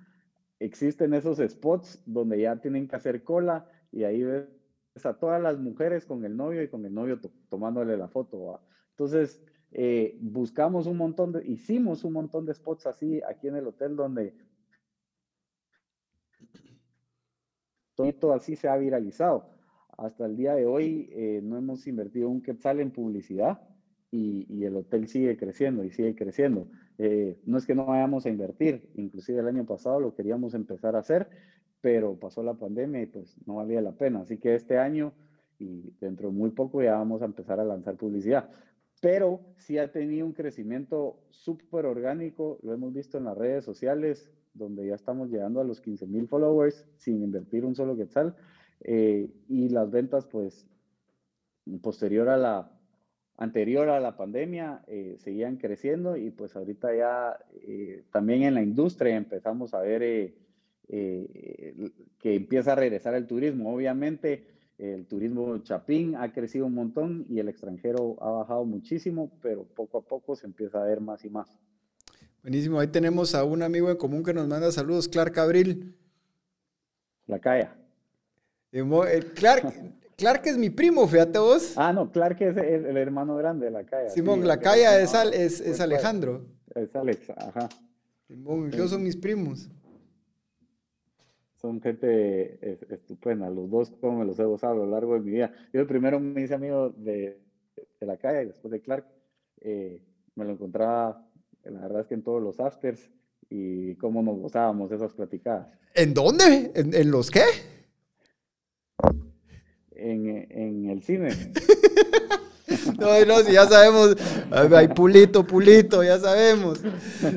existen esos spots donde ya tienen que hacer cola y ahí ves a todas las mujeres con el novio y con el novio tomándole la foto. Entonces, eh, buscamos un montón de, hicimos un montón de spots así aquí en el hotel donde todo así se ha viralizado. Hasta el día de hoy eh, no hemos invertido un quetzal en publicidad y, el hotel sigue creciendo y sigue creciendo. Eh, no es que no vayamos a invertir, inclusive el año pasado lo queríamos empezar a hacer, pero pasó la pandemia y pues no valía la pena. Así que este año y dentro de muy poco ya vamos a empezar a lanzar publicidad. Pero sí ha tenido un crecimiento súper orgánico, lo hemos visto en las redes sociales, donde ya estamos llegando a los 15 mil followers sin invertir un solo quetzal. Eh, y las ventas, pues, posterior a la, anterior a la pandemia, eh, seguían creciendo y pues ahorita ya eh, también en la industria empezamos a ver que empieza a regresar el turismo. Obviamente, el turismo chapín ha crecido un montón y el extranjero ha bajado muchísimo, pero poco a poco se empieza a ver más y más. Buenísimo, ahí tenemos a un amigo en común que nos manda saludos, Clark Abril. La Calla. Clark, Clark es mi primo, fíjate vos. Ah, no, Clark es el, hermano grande de la Calla. Simón, la Calla es, es, Alejandro. Es Alex, ajá. Simón, yo son mis primos son gente estupenda. Los dos, como me los he gozado a lo largo de mi vida. Yo primero me hice amigo de, de la calle y después de Clark. Eh, me lo encontraba, la verdad es que en todos los afters y cómo nos gozábamos esas platicadas. ¿En dónde? ¿En, los qué? En, en el cine. No, no, si ya sabemos, hay pulito, pulito, ya sabemos.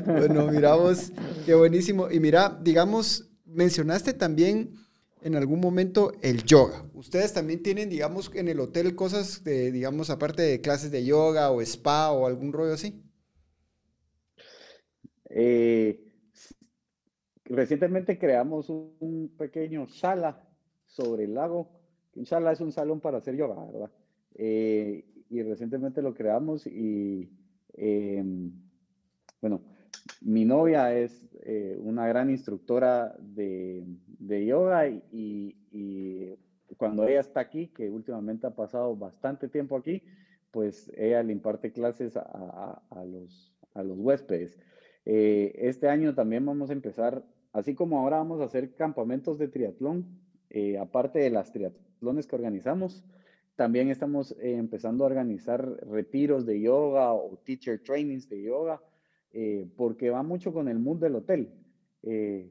Bueno, miramos, qué buenísimo. Y mira, digamos, mencionaste también en algún momento el yoga. Ustedes también tienen, digamos, en el hotel cosas de, digamos, aparte de clases de yoga o spa o algún rollo así. Eh, recientemente creamos un, pequeño sala sobre el lago. Un sala es un salón para hacer yoga, ¿verdad? Eh, y recientemente lo creamos y, em, bueno, mi novia es eh, una gran instructora de, yoga y, cuando ella está aquí, que últimamente ha pasado bastante tiempo aquí, pues ella le imparte clases a, los, a los, huéspedes. Eh, este año también vamos a empezar, así como ahora vamos a hacer campamentos de triatlón, eh, aparte de las triatlones que organizamos, también estamos empezando a organizar retiros de yoga o teacher trainings de yoga eh, porque va mucho con el mood del hotel. Eh,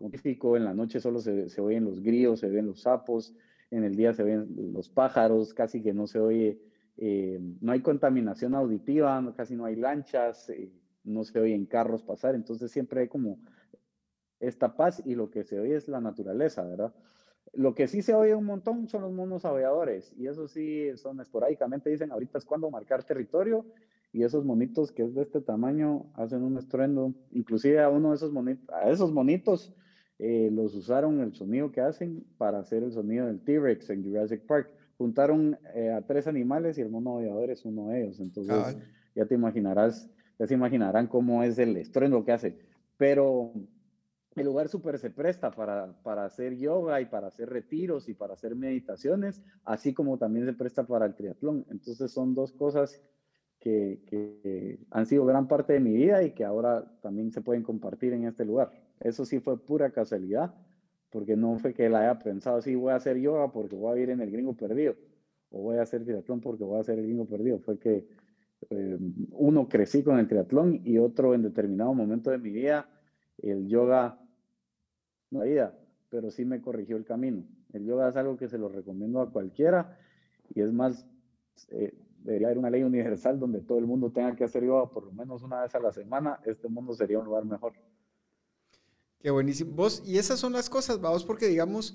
en la noche solo se, se, oyen los grillos, se ven los sapos, en el día se ven los pájaros, casi que no se oye, eh, no hay contaminación auditiva, casi no hay lanchas, no se oyen carros pasar, entonces siempre hay como esta paz y lo que se oye es la naturaleza, ¿verdad? Lo que sí se oye un montón son los monos aviadores y eso sí son esporádicamente, dicen ahorita es cuando marcar territorio y esos monitos que es de este tamaño hacen un estruendo. Inclusive a uno de esos monitos, a esos monitos eh, los usaron el sonido que hacen para hacer el sonido del T-Rex en Jurassic Park. Juntaron eh, a tres animales y el mono aviador es uno de ellos. Entonces ya te imaginarás, ya se imaginarán cómo es el estruendo que hace. Pero el lugar súper se presta para, para, hacer yoga y para hacer retiros y para hacer meditaciones, así como también se presta para el triatlón. Entonces son dos cosas que, han sido gran parte de mi vida y que ahora también se pueden compartir en este lugar. Eso sí fue pura casualidad, porque no fue que la haya pensado, sí, voy a hacer yoga porque voy a vivir en el gringo perdido, o voy a hacer triatlón porque voy a hacer el gringo perdido. Fue que eh, uno crecí con el triatlón y otro en determinado momento de mi vida, el yoga, no vida, pero sí me corrigió el camino. El yoga es algo que se lo recomiendo a cualquiera y es más, eh, debería haber una ley universal donde todo el mundo tenga que hacer yoga por lo menos una vez a la semana, este mundo sería un lugar mejor. Qué buenísimo. Vos, y esas son las cosas, vamos, porque digamos,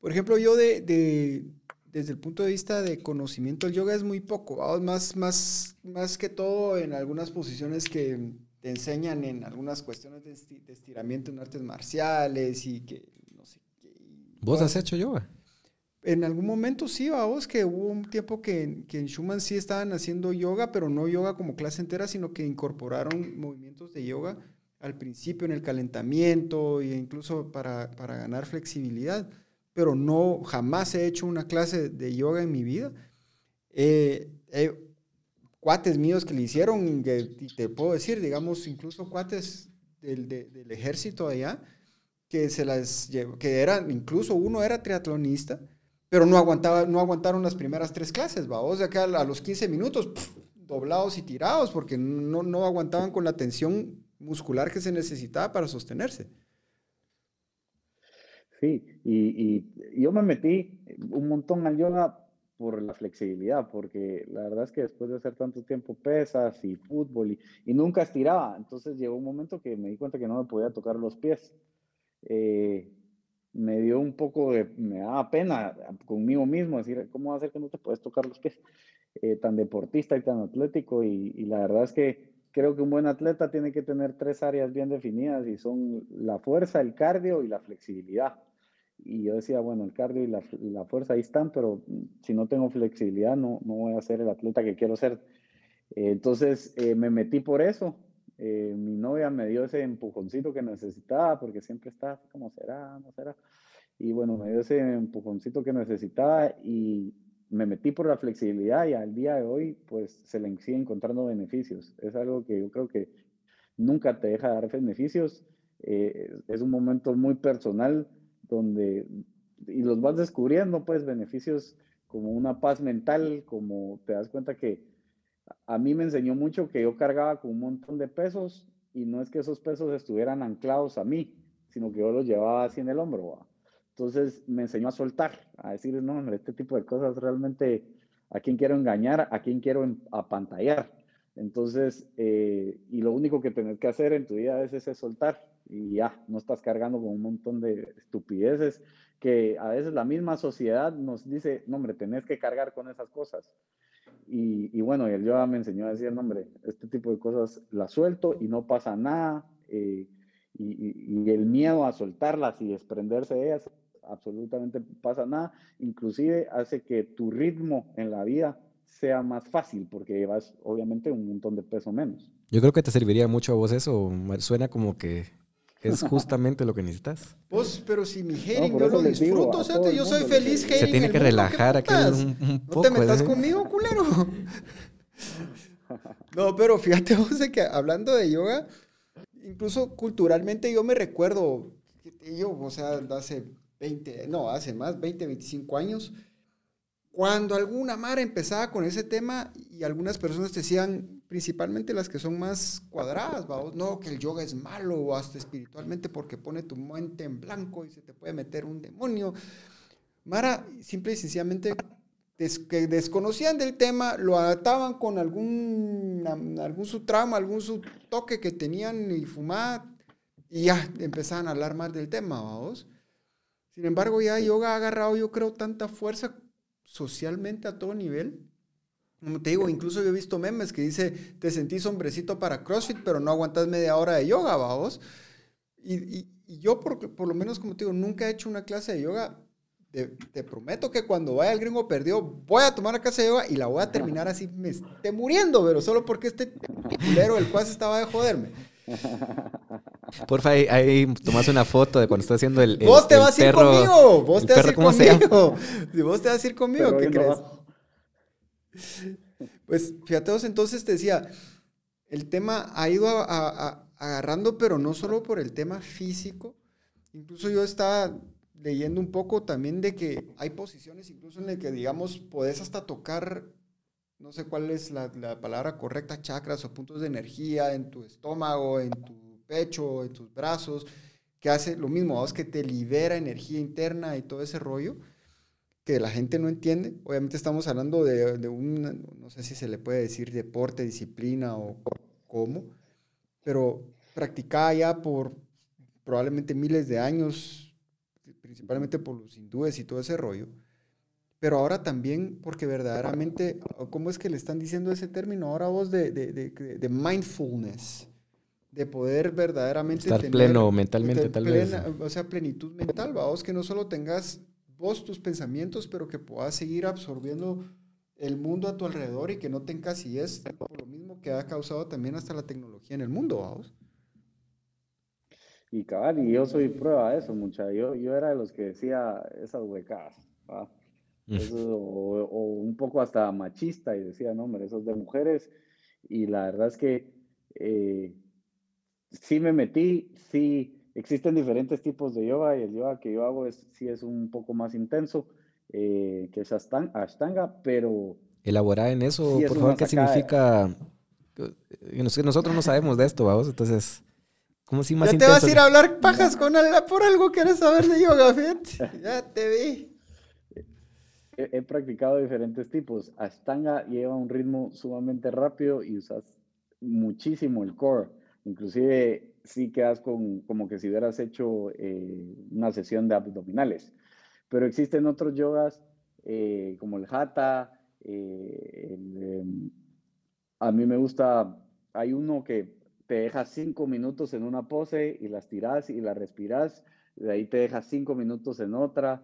por ejemplo, yo de, de, desde el punto de vista de conocimiento, el yoga es muy poco, vamos, más, más, más que todo en algunas posiciones que te enseñan en algunas cuestiones de, estiramiento en artes marciales y que no sé qué. ¿Vos has hecho yoga? En algún momento sí, vamos, que hubo un tiempo que, que, en Schumann sí estaban haciendo yoga, pero no yoga como clase entera, sino que incorporaron movimientos de yoga al principio en el calentamiento e incluso para, para ganar flexibilidad. Pero no, jamás he hecho una clase de yoga en mi vida. Eh, cuates míos que le hicieron, que te puedo decir, digamos, incluso cuates del, del ejército allá, que se las que eran, incluso uno era triatlonista, pero no, aguantaba, no aguantaron las primeras tres clases, ¿va? O sea a, los 15 minutos, doblados y tirados, porque no, no aguantaban con la tensión muscular que se necesitaba para sostenerse. Sí, y, yo me metí un montón al yoga por la flexibilidad, porque la verdad es que después de hacer tanto tiempo pesas y fútbol y, nunca estiraba, entonces llegó un momento que me di cuenta que no me podía tocar los pies. Eh, me dio un poco de, me daba pena conmigo mismo decir, ¿cómo va a ser que no te puedes tocar los pies? Eh, tan deportista y tan atlético y, y, la verdad es que creo que un buen atleta tiene que tener tres áreas bien definidas y son la fuerza, el cardio y la flexibilidad. Y yo decía, bueno, el cardio y la, la fuerza ahí están, pero si no tengo flexibilidad no, no voy a ser el atleta que quiero ser. Eh, entonces eh, me metí por eso. Eh, mi novia me dio ese empujoncito que necesitaba, porque siempre está, ¿cómo será? ¿No será? Y bueno, me dio ese empujoncito que necesitaba y me metí por la flexibilidad y al día de hoy, pues se le sigue encontrando beneficios. Es algo que yo creo que nunca te deja dar beneficios. es un momento muy personal donde, y los vas descubriendo, pues, beneficios como una paz mental, como te das cuenta que a mí me enseñó mucho que yo cargaba con un montón de pesos y no es que esos pesos estuvieran anclados a mí, sino que yo los llevaba así en el hombro. Entonces me enseñó a soltar, a decir, no, hombre, este tipo de cosas realmente, ¿a quién quiero engañar? ¿A quién quiero apantallar? Entonces, eh, y lo único que tenés que hacer en tu vida es soltar y ya, no estás cargando con un montón de estupideces que a veces la misma sociedad nos dice, no hombre, tenés que cargar con esas cosas. Y, y bueno, el yoga me enseñó a decir, no hombre, este tipo de cosas las suelto y no pasa nada. Eh, y, y, el miedo a soltarlas y desprenderse de ellas, absolutamente pasa nada. Inclusive hace que tu ritmo en la vida sea más fácil porque llevas obviamente un montón de peso menos. Yo creo que te serviría mucho a vos eso. Suena como que es justamente lo que necesitas. Vos, pero si mi hating yo lo disfruto, o sea, yo soy feliz. Se tiene que relajar aquí un, un, poco. No te metas ¿eh? conmigo, culero. no, pero fíjate vos de que hablando de yoga, incluso culturalmente yo me recuerdo, yo, o sea, hace 20, no, hace más, 20, 25 años, cuando alguna mar empezaba con ese tema y algunas personas decían, principalmente las que son más cuadradas, vamos, no, que el yoga es malo o hasta espiritualmente porque pone tu mente en blanco y se te puede meter un demonio. Mara, simple y sencillamente, que desconocían del tema, lo ataban con algún, algún su trama, algún su toque que tenían y fumaban y ya empezaban a hablar más del tema, vamos. Sin embargo, ya yoga ha agarrado, yo creo, tanta fuerza socialmente a todo nivel. Como te digo, incluso yo he visto memes que dice, te sentís hombrecito para CrossFit, pero no aguantas media hora de yoga, vamos. Y, yo, por, lo menos, como te digo, nunca he hecho una clase de yoga. Te, prometo que cuando vaya el gringo perdió, voy a tomar la clase de yoga y la voy a terminar así, me esté muriendo, pero solo porque este culero, el cual estaba de joderme. Porfa, ahí, ahí tomas una foto de cuando estás haciendo el, Vos te vas a ir conmigo. Vos te vas a ir conmigo. Vos te vas a ir conmigo, ¿qué crees? Pues fíjate vos, entonces te decía, el tema ha ido agarrando, pero no solo por el tema físico. Incluso yo estaba leyendo un poco también de que hay posiciones incluso en las que, digamos, podés hasta tocar no sé cuál es la, palabra correcta, chakras o puntos de energía en tu estómago, en tu pecho, en tus brazos, que hace lo mismo, es que te libera energía interna y todo ese rollo que la gente no entiende. Obviamente estamos hablando de, de un, no sé si se le puede decir deporte, disciplina o cómo, pero practicada ya por probablemente miles de años, principalmente por los hindúes y todo ese rollo pero ahora también porque verdaderamente, ¿cómo es que le están diciendo ese término ahora vos de, de, de, de mindfulness? De poder verdaderamente estar pleno mentalmente, tal vez. O sea, plenitud mental, vos que no solo tengas vos tus pensamientos, pero que puedas seguir absorbiendo el mundo a tu alrededor y que no te encasilles por lo mismo que ha causado también hasta la tecnología en el mundo, vamos. Y cabal, y yo soy prueba de eso, mucha. Yo, yo era de los que decía esas huecas. o, un poco hasta machista y decía, no, hombre, eso es de mujeres. Y la verdad es que eh, sí me metí, sí existen diferentes tipos de yoga y el yoga que yo hago es, sí es un poco más intenso eh, que es Ashtanga, pero... Elaborar en eso, por favor, ¿qué significa? Nosotros no sabemos de esto, vamos, entonces ¿Cómo si más Ya te vas a ir a hablar pajas con él por algo que quieres saber de yoga, fíjate. Ya te vi. He, practicado diferentes tipos. Astanga lleva un ritmo sumamente rápido y usas muchísimo el core. Inclusive sí quedas con, como que si hubieras hecho eh, una sesión de abdominales. Pero existen otros yogas eh, como el hatha. Eh, em, a mí me gusta, hay uno que te deja cinco minutos en una pose y las tiras y la respiras. De ahí te deja cinco minutos en otra.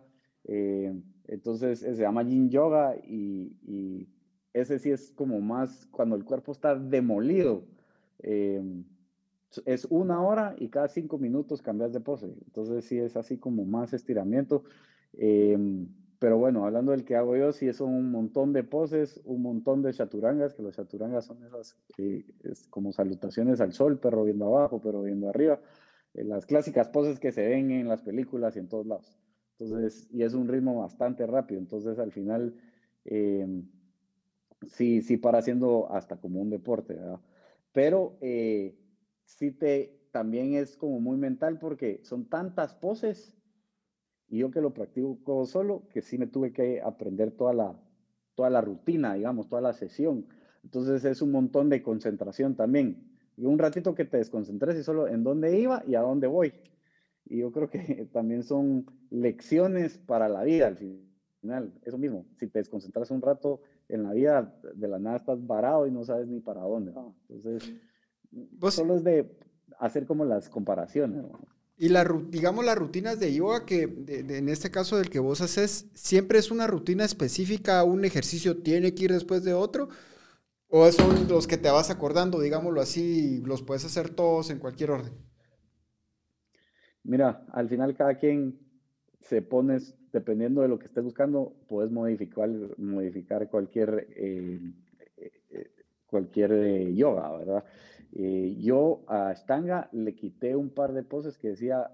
Entonces se llama Yin Yoga y, ese sí es como más cuando el cuerpo está demolido. Em, es una hora y cada cinco minutos cambias de pose. Entonces sí es así como más estiramiento. Em, pero bueno, hablando del que hago yo, sí son un montón de poses, un montón de chaturangas, que los chaturangas son esas es como salutaciones al sol, perro viendo abajo, perro viendo arriba. Eh, las clásicas poses que se ven en las películas y en todos lados. Entonces, y es un ritmo bastante rápido. Entonces, al final, em, sí, sí para haciendo hasta como un deporte, ¿verdad? Pero eh, sí te, también es como muy mental porque son tantas poses y yo que lo practico solo, que sí me tuve que aprender toda la, toda la rutina, digamos, toda la sesión. Entonces es un montón de concentración también. Y un ratito que te desconcentres y solo en dónde iba y a dónde voy. Y yo creo que también son lecciones para la vida al final. Eso mismo, si te desconcentras un rato en la vida, de la nada estás varado y no sabes ni para dónde. Entonces, solo es de hacer como las comparaciones. Y la, digamos las rutinas de yoga que en este caso del que vos haces, ¿siempre es una rutina específica? ¿Un ejercicio tiene que ir después de otro? ¿O son los que te vas acordando, digámoslo así, los puedes hacer todos en cualquier orden? Mira, al final cada quien se pone, dependiendo de lo que estés buscando, puedes modificar, modificar cualquier, eh, eh, eh, cualquier yoga, ¿verdad? Eh, yo a Stanga le quité un par de poses que decía,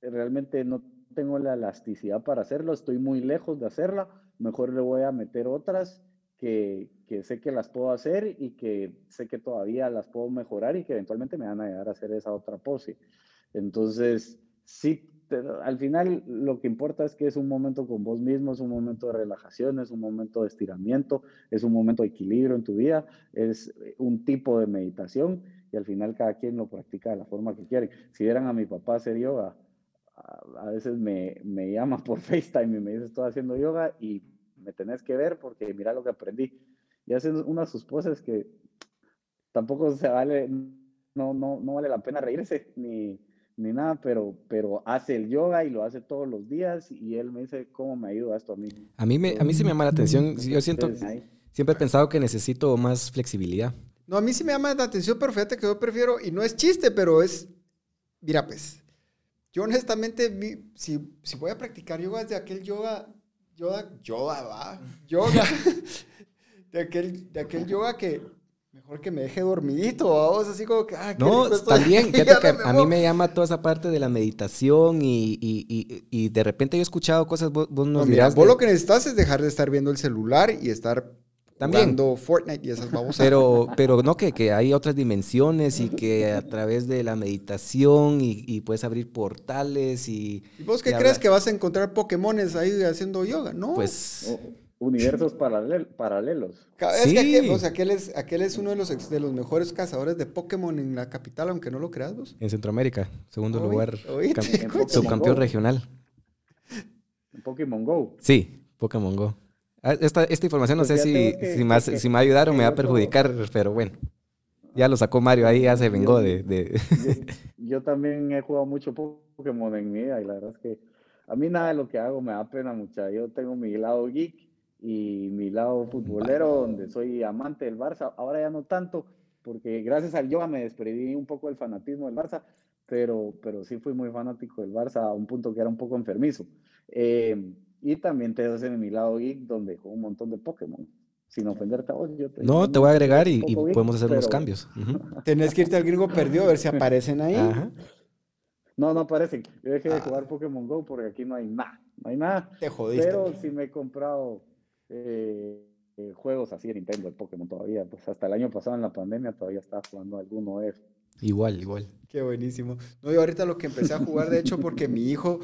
realmente no tengo la elasticidad para hacerlo, estoy muy lejos de hacerla, mejor le voy a meter otras que, que, sé que las puedo hacer y que sé que todavía las puedo mejorar y que eventualmente me van a ayudar a hacer esa otra pose. Entonces, sí al final lo que importa es que es un momento con vos mismo, es un momento de relajación, es un momento de estiramiento, es un momento de equilibrio en tu vida, es un tipo de meditación y al final cada quien lo practica de la forma que quiere. Si vieran a mi papá hacer yoga, a, veces me, me llama por FaceTime y me dice estoy haciendo yoga y me tenés que ver porque mira lo que aprendí. Y hacen una de sus poses que tampoco se vale, no, no, no vale la pena reírse ni ni nada, pero, pero hace el yoga y lo hace todos los días y él me dice cómo me ayuda esto a mí. A mí, me, a mí sí me llama la atención, yo siento, siempre he pensado que necesito más flexibilidad. No, a mí sí me llama la atención, pero fíjate que yo prefiero, y no es chiste, pero es, mira pues, yo honestamente, si, si voy a practicar yoga de aquel yoga, yoga, yoga, va, yoga, de aquel, de aquel yoga que Mejor que me deje dormidito, vamos, así como que... Ah, no, también, que a mí me llama toda esa parte de la meditación y, y, y, de repente yo he escuchado cosas, vos, nos no, dirás... vos lo que necesitas es dejar de estar viendo el celular y estar también. jugando Fortnite y esas babosas. Pero, pero no, que, que hay otras dimensiones y que a través de la meditación y, puedes abrir portales y... ¿Y vos qué crees que vas a encontrar Pokémones ahí haciendo yoga? No. Pues... Oh universos paralelos. Es que aquel, o sea, aquel, es, aquel es uno de los, de los mejores cazadores de Pokémon en la capital, aunque no lo creas vos. En Centroamérica, segundo lugar, subcampeón regional. En Pokémon Go. Sí, Pokémon Go. Ah, esta, esta información no pues sé si, si, me, si me va a ayudar o me va a perjudicar, pero bueno. Ya lo sacó Mario ahí, ya se vengó de... de... Yo, yo, también he jugado mucho Pokémon en mi vida y la verdad es que a mí nada de lo que hago me da pena mucha. Yo tengo mi lado geek y mi lado futbolero, donde soy amante del Barça. Ahora ya no tanto, porque gracias al yoga me desprendí un poco del fanatismo del Barça, pero, pero sí fui muy fanático del Barça a un punto que era un poco enfermizo. Eh, y también te doy en mi lado geek, donde juego un montón de Pokémon. Sin ofenderte a vos, yo te No, te voy a agregar y, podemos hacer unos cambios. Tenés que irte al gringo perdido a ver si aparecen ahí. No, no aparecen. Yo dejé de ah. jugar Pokémon Go porque aquí no hay nada. No hay nada. Te jodiste. Pero sí me he comprado eh, eh, juegos así de Nintendo, de Pokémon todavía. Pues hasta el año pasado en la pandemia todavía estaba jugando alguno de Igual, igual. Qué buenísimo. No, yo ahorita lo que empecé a jugar, de hecho, porque mi hijo,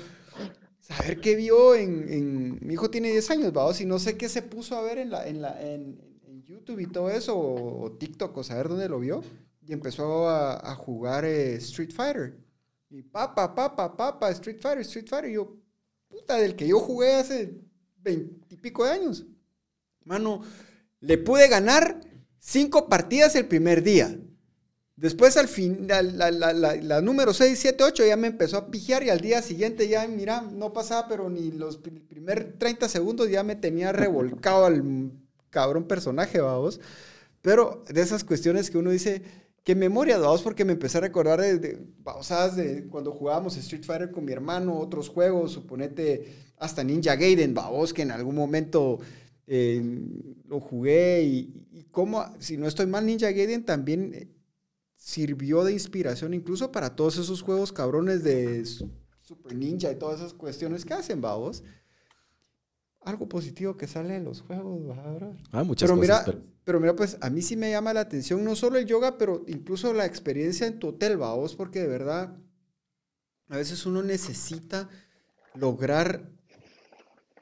saber qué vio en, mi hijo tiene 10 años, vamos, y no sé qué se puso a ver en, la, en, la, en, YouTube y todo eso, o, TikTok, o saber dónde lo vio, y empezó a, jugar eh, Street Fighter. Y papa, papa, papa, Street Fighter, Street Fighter. Y yo, puta, del que yo jugué hace veintipico de años. Mano, le pude ganar cinco partidas el primer día. Después al final, la, número 6, 7, 8 ya me empezó a pijear y al día siguiente ya, mira, no pasaba, pero ni los primeros 30 segundos ya me tenía revolcado al cabrón personaje, vamos. Pero de esas cuestiones que uno dice, qué memoria, vamos, porque me empecé a recordar de, de, de cuando jugábamos Street Fighter con mi hermano, otros juegos, suponete hasta Ninja Gaiden, vamos, que en algún momento eh, lo jugué y, y como, si no estoy mal, Ninja Gaiden también sirvió de inspiración incluso para todos esos juegos cabrones de Super Ninja y todas esas cuestiones que hacen, babos. Algo positivo que sale en los juegos, ¿verdad? Ah, muchas pero cosas. Mira, pero... mira, pues a mí sí me llama la atención no solo el yoga, pero incluso la experiencia en tu hotel, babos, porque de verdad a veces uno necesita lograr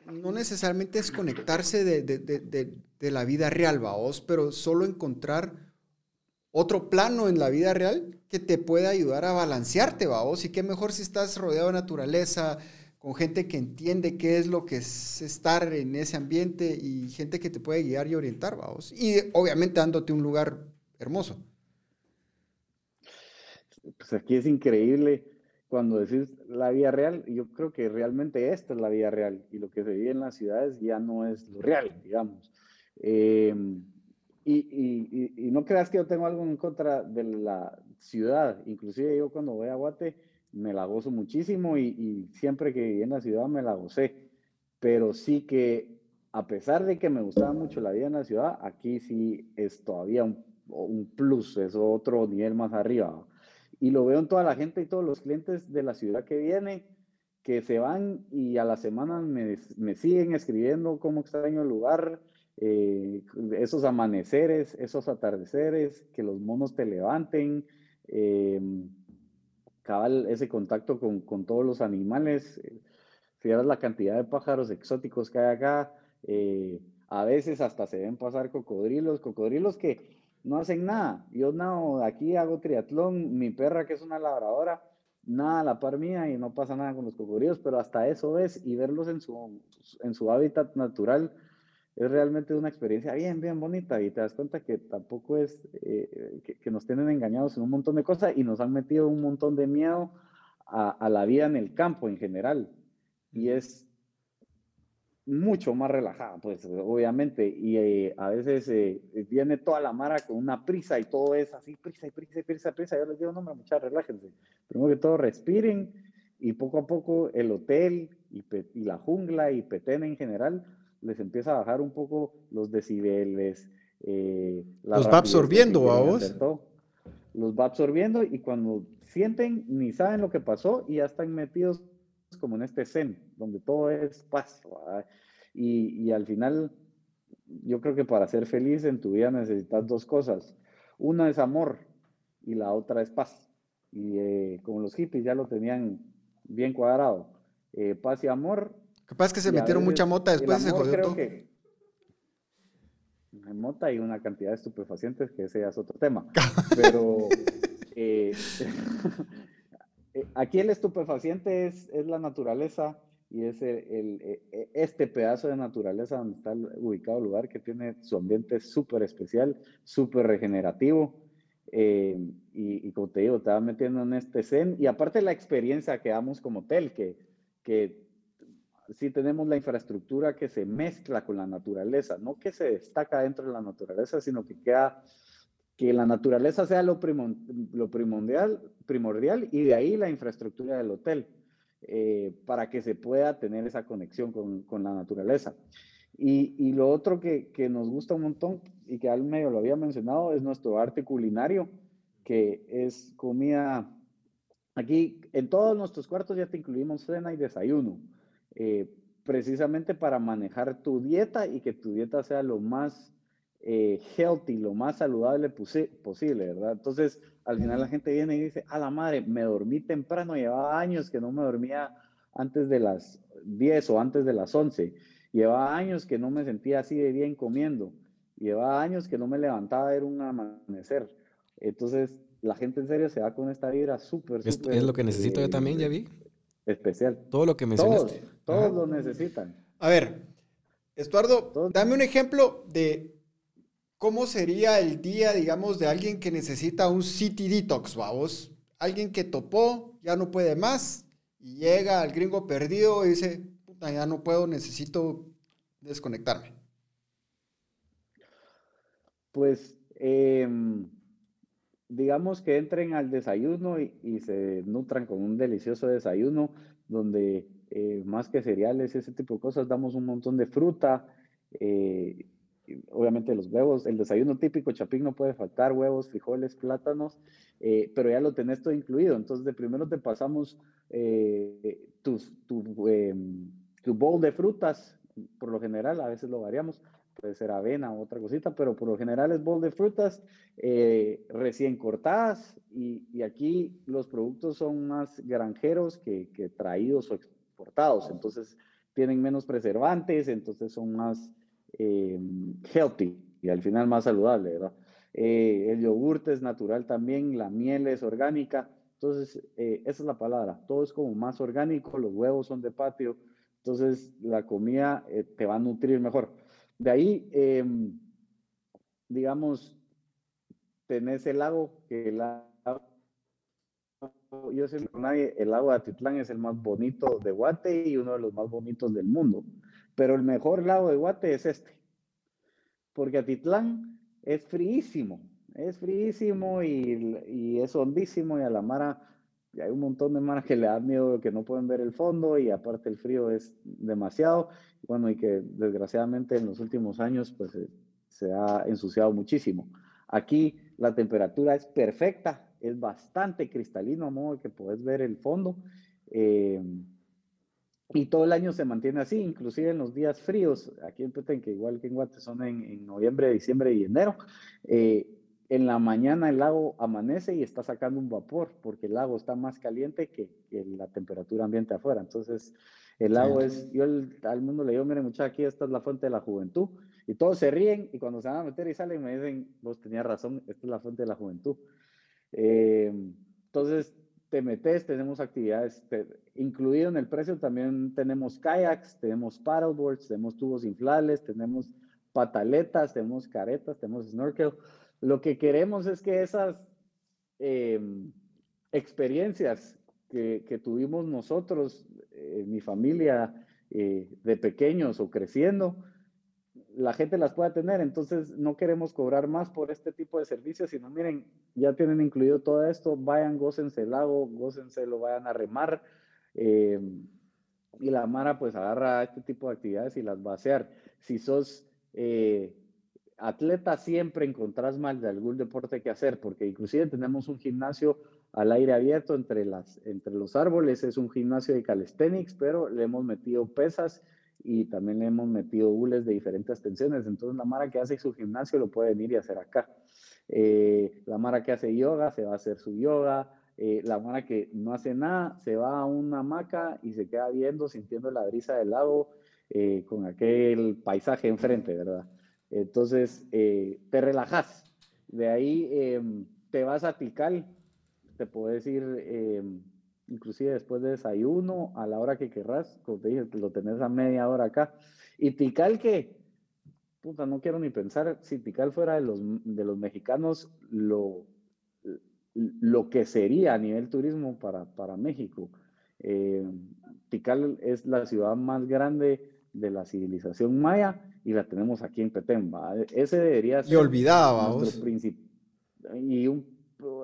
no necesariamente desconectarse de, de, de, de la vida real, babos, pero solo encontrar otro plano en la vida real que te pueda ayudar a balancearte, vamos. Y qué mejor si estás rodeado de naturaleza, con gente que entiende qué es lo que es estar en ese ambiente y gente que te puede guiar y orientar, vamos. Y obviamente dándote un lugar hermoso. Pues aquí es increíble cuando decís la vida real, yo creo que realmente esta es la vida real y lo que se vive en las ciudades ya no es lo real, digamos. Eh, y, y, no creas que yo tengo algo en contra de la ciudad. Inclusive yo cuando voy a Guate me la gozo muchísimo y, siempre que viví en la ciudad me la gocé. Pero sí que a pesar de que me gustaba mucho la vida en la ciudad, aquí sí es todavía un, un plus, es otro nivel más arriba. Y lo veo en toda la gente y todos los clientes de la ciudad que vienen, que se van y a la semana me, me siguen escribiendo cómo extraño el lugar, eh, esos amaneceres, esos atardeceres, que los monos te levanten, eh, ese contacto con, con todos los animales. Eh, fíjate la cantidad de pájaros exóticos que hay acá, a veces hasta se ven pasar cocodrilos, cocodrilos que no hacen nada. Yo no, aquí hago triatlón, mi perra que es una labradora, nada a la par mía y no pasa nada con los cocodrilos, pero hasta eso es y verlos en su, en su hábitat natural es realmente una experiencia bien, bien bonita y te das cuenta que tampoco es eh, que, nos tienen engañados en un montón de cosas y nos han metido un montón de miedo a, la vida en el campo en general. Y es mucho más relajada, pues obviamente, y eh, a veces eh, viene toda la mara con una prisa y todo es así, prisa y prisa y prisa, prisa. Yo les digo, no, muchachos, relájense. Primero que todo, respiren y poco a poco el hotel y, y la jungla y Petén en general les empieza a bajar un poco los decibeles. Eh, los va absorbiendo a vos. Los va absorbiendo y cuando sienten ni saben lo que pasó y ya están metidos como en este zen, donde todo es paz. Y, y, al final, yo creo que para ser feliz en tu vida necesitas dos cosas. Una es amor y la otra es paz. Y eh, como los hippies ya lo tenían bien cuadrado, eh, paz y amor Capaz que se metieron mucha mota después se jodió todo. Que mota y una cantidad de estupefacientes, que ese es otro tema. Pero eh, aquí el estupefaciente es, es la naturaleza y es el, e, este pedazo de naturaleza donde está ubicado el lugar que tiene su ambiente súper especial, súper regenerativo. Eh, y, y, como te digo, te va metiendo en este zen y aparte la experiencia que damos como hotel, que, que sí tenemos la infraestructura que se mezcla con la naturaleza, no que se destaca dentro de la naturaleza, sino que queda que la naturaleza sea lo, primordial, primordial y de ahí la infraestructura del hotel, eh, para que se pueda tener esa conexión con, con la naturaleza. Y, y, lo otro que, que, nos gusta un montón y que al medio lo había mencionado es nuestro arte culinario, que es comida. Aquí en todos nuestros cuartos ya te incluimos cena y desayuno. Eh, precisamente para manejar tu dieta y que tu dieta sea lo más eh, healthy, lo más saludable posible, ¿verdad? Entonces, al final la gente viene y dice, a la madre, me dormí temprano, llevaba años que no me dormía antes de las 10 o antes de las 11, llevaba años que no me sentía así de bien comiendo, llevaba años que no me levantaba a ver un amanecer. Entonces, la gente en serio se va con esta vibra súper, súper. Es lo que necesito yo también, ya vi. Especial. Todo lo que mencionaste. Todos, todos lo necesitan. A ver, Estuardo, dame un ejemplo de cómo sería el día, digamos, de alguien que necesita un city detox, vamos. Alguien que topó, ya no puede más, y llega al gringo perdido y dice, puta, ya no puedo, necesito desconectarme. Pues, em, digamos que entren al desayuno y, se nutran con un delicioso desayuno donde eh, más que cereales, ese tipo de cosas, damos un montón de fruta, eh, obviamente los huevos, el desayuno típico chapín no puede faltar, huevos, frijoles, plátanos, eh, pero ya lo tenés todo incluido. Entonces, de primero te pasamos tus, tu, em, tu bowl de frutas, por lo general, a veces lo variamos, puede ser avena o otra cosita, pero por lo general es bol de frutas eh, recién cortadas y, y, aquí los productos son más granjeros que, que, traídos o exportados, entonces tienen menos preservantes, entonces son más eh, healthy y al final más saludable. Eh, el yogur es natural también, la miel es orgánica, entonces esa es la palabra, todo es como más orgánico, los huevos son de patio, entonces la comida te va a nutrir mejor. De ahí, em, digamos, tenés el lago, que el lago, yo nadie, el lago de Atitlán es el más bonito de Guate y uno de los más bonitos del mundo. Pero el mejor lago de Guate es este. Porque Atitlán es fríísimo, es fríísimo y, y es hondísimo y a la mara hay un montón de maras que le dan miedo que no pueden ver el fondo y aparte el frío es demasiado. Bueno, y que desgraciadamente en los últimos años pues eh, se ha ensuciado muchísimo. Aquí la temperatura es perfecta, es bastante cristalino, a modo que puedes ver el fondo. Eh, y todo el año se mantiene así, inclusive en los días fríos, aquí en Petén, que igual que en Guate son en, noviembre, diciembre y enero, eh, en la mañana el lago amanece y está sacando un vapor, porque el lago está más caliente que, la temperatura ambiente afuera. Entonces, el lago es, yo al mundo le digo, miren muchachos, aquí esta es la fuente de la juventud. Y todos se ríen y cuando se van a meter y salen me dicen, vos tenías razón, esta es la fuente de la juventud. Eh, entonces, te metes, tenemos actividades, incluido en el precio también tenemos kayaks, tenemos paddleboards, tenemos tubos inflables, tenemos pataletas, tenemos caretas, tenemos snorkel. Lo que queremos es que esas em, experiencias que, tuvimos nosotros, eh, mi familia, eh, de pequeños o creciendo, la gente las pueda tener. Entonces, no queremos cobrar más por este tipo de servicios, sino miren, ya tienen incluido todo esto, vayan, gócense el lago, gócense, lo vayan a remar. Em, y la Mara pues agarra este tipo de actividades y las va a hacer. Si sos eh, atleta siempre encontrás mal de algún deporte que hacer, porque inclusive tenemos un gimnasio al aire abierto entre, las, entre los árboles, es un gimnasio de calisthenics, pero le hemos metido pesas y también le hemos metido hules de diferentes tensiones, entonces la Mara que hace su gimnasio lo puede venir y hacer acá. Eh, la Mara que hace yoga se va a hacer su yoga, eh, la Mara que no hace nada se va a una hamaca y se queda viendo, sintiendo la brisa del lago eh, con aquel paisaje enfrente, ¿verdad? Entonces, te relajas. De ahí em, te vas a Tikal, te puedes ir em, inclusive después de desayuno, a la hora que querrás, como te dije, lo tenés a media hora acá. Y Tikal que, puta, no quiero ni pensar, si Tikal fuera de los, de los mexicanos, lo, lo que sería a nivel turismo para, para México. Eh, Tikal es la ciudad más grande de la civilización maya y la tenemos aquí en Petén. Ese debería ser. Y olvidaba, nuestro Y un,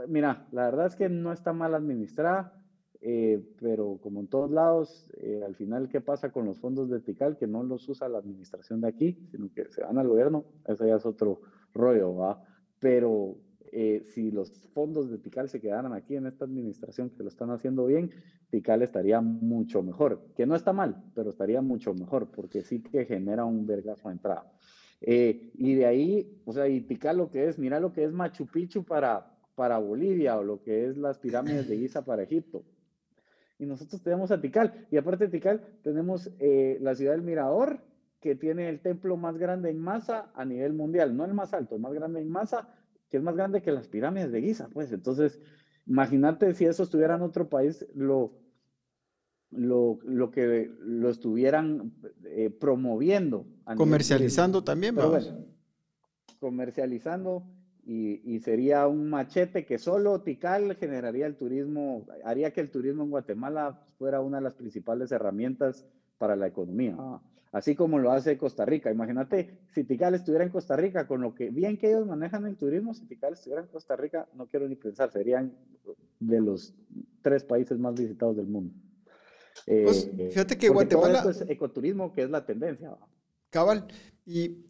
mira, la verdad es que no está mal administrada, eh, pero como en todos lados, eh, al final, ¿qué pasa con los fondos de TICAL? Que no los usa la administración de aquí, sino que se van al gobierno. Eso ya es otro rollo, ¿va? Pero eh, si los fondos de Tical se quedaran aquí en esta administración que lo están haciendo bien, Tical estaría mucho mejor, que no está mal, pero estaría mucho mejor, porque sí que genera un vergazo de entrada. Y de ahí, o sea, y Tikal lo que es, mira lo que es Machu Picchu para, para Bolivia o lo que es las pirámides de Giza para Egipto. Y nosotros tenemos a Tikal. Y aparte de Tikal, tenemos eh, la ciudad del Mirador, que tiene el templo más grande en masa a nivel mundial. No el más alto, el más grande en masa, que es más grande que las pirámides de Giza. Pues entonces, imagínate si eso estuviera en otro país, lo, lo, lo que lo estuvieran eh, promoviendo. Comercializando también, vamos. comercializando y, y, sería un machete que solo Tikal generaría el turismo, haría que el turismo en Guatemala fuera una de las principales herramientas para la economía. Ah. Así como lo hace Costa Rica. Imagínate, si Tikal estuviera en Costa Rica, con lo que bien que ellos manejan el turismo, si Tikal estuviera en Costa Rica, no quiero ni pensar, serían de los tres países más visitados del mundo. Pues, eh, fíjate que Guatemala. Todo es ecoturismo, que es la tendencia. Cabal. Y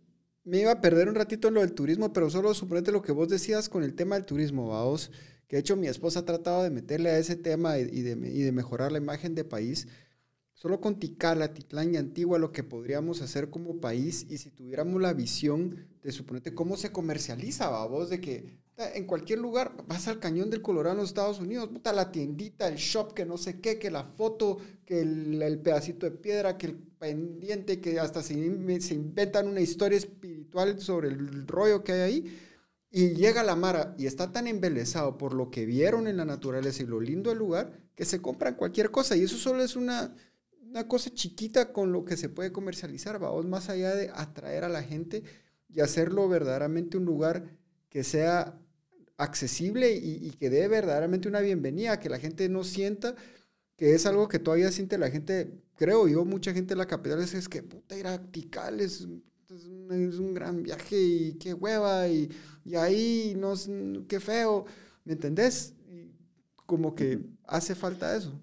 me iba a perder un ratito en lo del turismo, pero solo suponete lo que vos decías con el tema del turismo, vamos. Que de hecho mi esposa ha tratado de meterle a ese tema y de, y de mejorar la imagen de país. Solo con Ticala, Titlán y Antigua, lo que podríamos hacer como país y si tuviéramos la visión de suponete cómo se comercializa, vos, de que en cualquier lugar, vas al cañón del Colorado en los Estados Unidos, puta, la tiendita, el shop, que no sé qué, que la foto, que el, pedacito de piedra, que el pendiente, que hasta se, se, inventan una historia espiritual sobre el rollo que hay ahí. Y llega la Mara y está tan embelesado por lo que vieron en la naturaleza y lo lindo del lugar que se compran cualquier cosa. Y eso solo es una, una cosa chiquita con lo que se puede comercializar, vamos, más allá de atraer a la gente y hacerlo verdaderamente un lugar que sea accesible y, que dé verdaderamente una bienvenida, que la gente no sienta que es algo que todavía siente la gente, creo yo, mucha gente en la capital es, que puta ir a Tikal es, un, gran viaje y qué hueva y, y ahí no qué feo, ¿me entendés? como que hace falta eso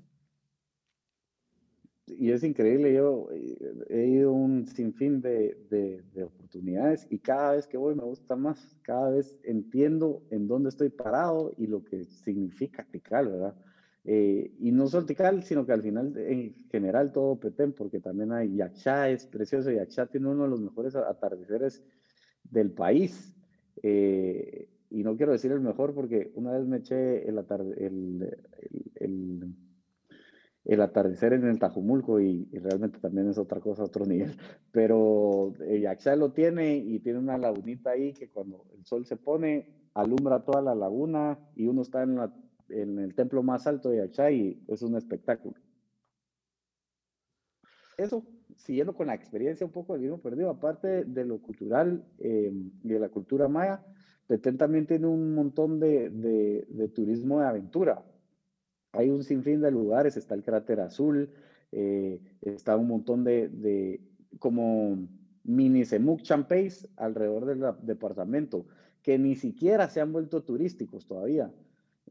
y es increíble, yo eh, he ido un sinfín de, de, oportunidades y cada vez que voy me gusta más, cada vez entiendo en dónde estoy parado y lo que significa Tikal, ¿verdad? Eh, y no solo Tikal, sino que al final, en general, todo Petén, porque también hay Yaxá, es precioso, Yaxá tiene uno de los mejores atardeceres del país. Eh, y no quiero decir el mejor porque una vez me eché el, el el atardecer en el Tajumulco y, realmente también es otra cosa, otro nivel. Pero eh, lo tiene y tiene una lagunita ahí que cuando el sol se pone alumbra toda la laguna y uno está en, la, en el templo más alto de Yaxá y es un espectáculo. Eso, siguiendo con la experiencia un poco del vino perdido, aparte de lo cultural eh, y de la cultura maya, Petén también tiene un montón de, de, de turismo de aventura hay un sinfín de lugares, está el cráter azul, eh, está un montón de, de como mini Semuc Champéis alrededor del departamento, que ni siquiera se han vuelto turísticos todavía.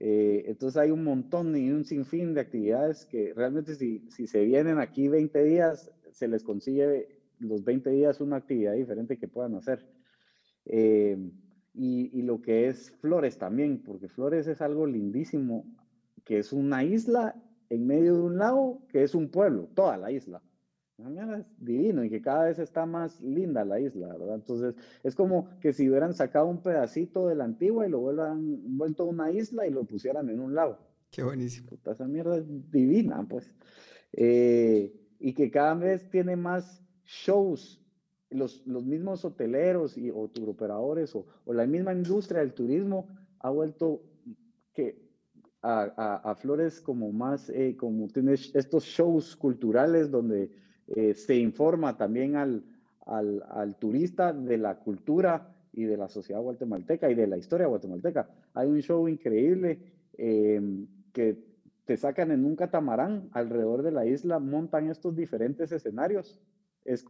Eh, entonces hay un montón y un sinfín de actividades que realmente si, si se vienen aquí 20 días, se les consigue los 20 días una actividad diferente que puedan hacer. Eh, y, y, lo que es Flores también, porque Flores es algo lindísimo que es una isla en medio de un lago que es un pueblo, toda la isla. Es divino y que cada vez está más linda la isla, ¿verdad? Entonces, es como que si hubieran sacado un pedacito de la antigua y lo vuelvan vuelto una isla y lo pusieran en un lago. Qué buenísimo. esa mierda es divina, pues. Eh, y que cada vez tiene más shows. Los, los mismos hoteleros y, o turoperadores o, o la misma industria del turismo ha vuelto que a, Flores como más, eh, como tiene estos shows culturales donde eh, se informa también al, al, turista de la cultura y de la sociedad guatemalteca y de la historia guatemalteca. Hay un show increíble em, que te sacan en un catamarán alrededor de la isla, montan estos diferentes escenarios. Es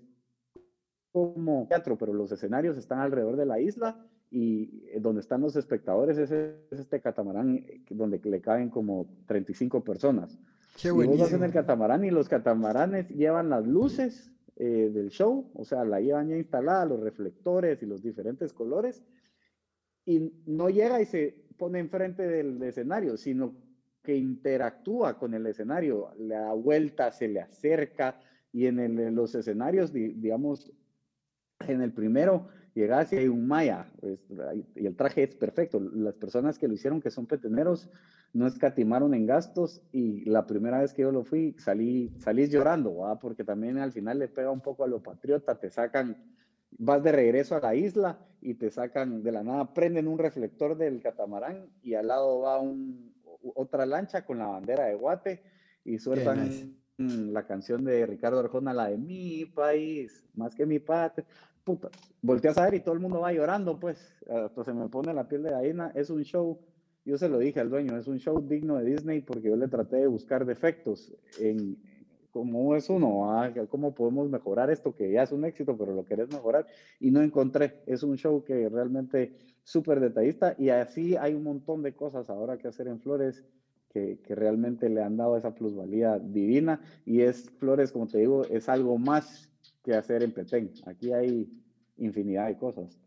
como teatro, pero los escenarios están alrededor de la isla y eh, donde están los espectadores es, este catamarán eh, donde le caben como 35 personas. Qué buenísimo. Y vos vas en el catamarán y los catamaranes llevan las luces eh, del show, o sea, la llevan ya instalada, los reflectores y los diferentes colores, y no llega y se pone enfrente del escenario, sino que interactúa con el escenario, le da vuelta, se le acerca, y en, los escenarios, digamos, En el primero llegas y hay un maya, y el traje es perfecto. Las personas que lo hicieron, que son peteneros, no escatimaron en gastos y la primera vez que yo lo fui salí, salís llorando, porque también al final le pega un poco a lo patriota, te sacan, vas de regreso a la isla y te sacan de la nada, prenden un reflector del catamarán y al lado va un, otra lancha con la bandera de Guate y sueltan la canción de Ricardo Arjona, la de mi país, más que mi patria. Puta, volteas a ver y todo el mundo va llorando, pues, se me pone la piel de gallina, es un show yo se lo dije al dueño, es un show digno de Disney porque yo le traté de buscar defectos en cómo es uno, ah, cómo podemos mejorar esto que ya es un éxito, pero lo querés mejorar y no encontré. Es un show que realmente súper detallista y así hay un montón de cosas ahora que hacer en Flores que, que, realmente le han dado esa plusvalía divina y es Flores, como te digo, es algo más que hacer en Petén. Aquí hay infinidad de cosas.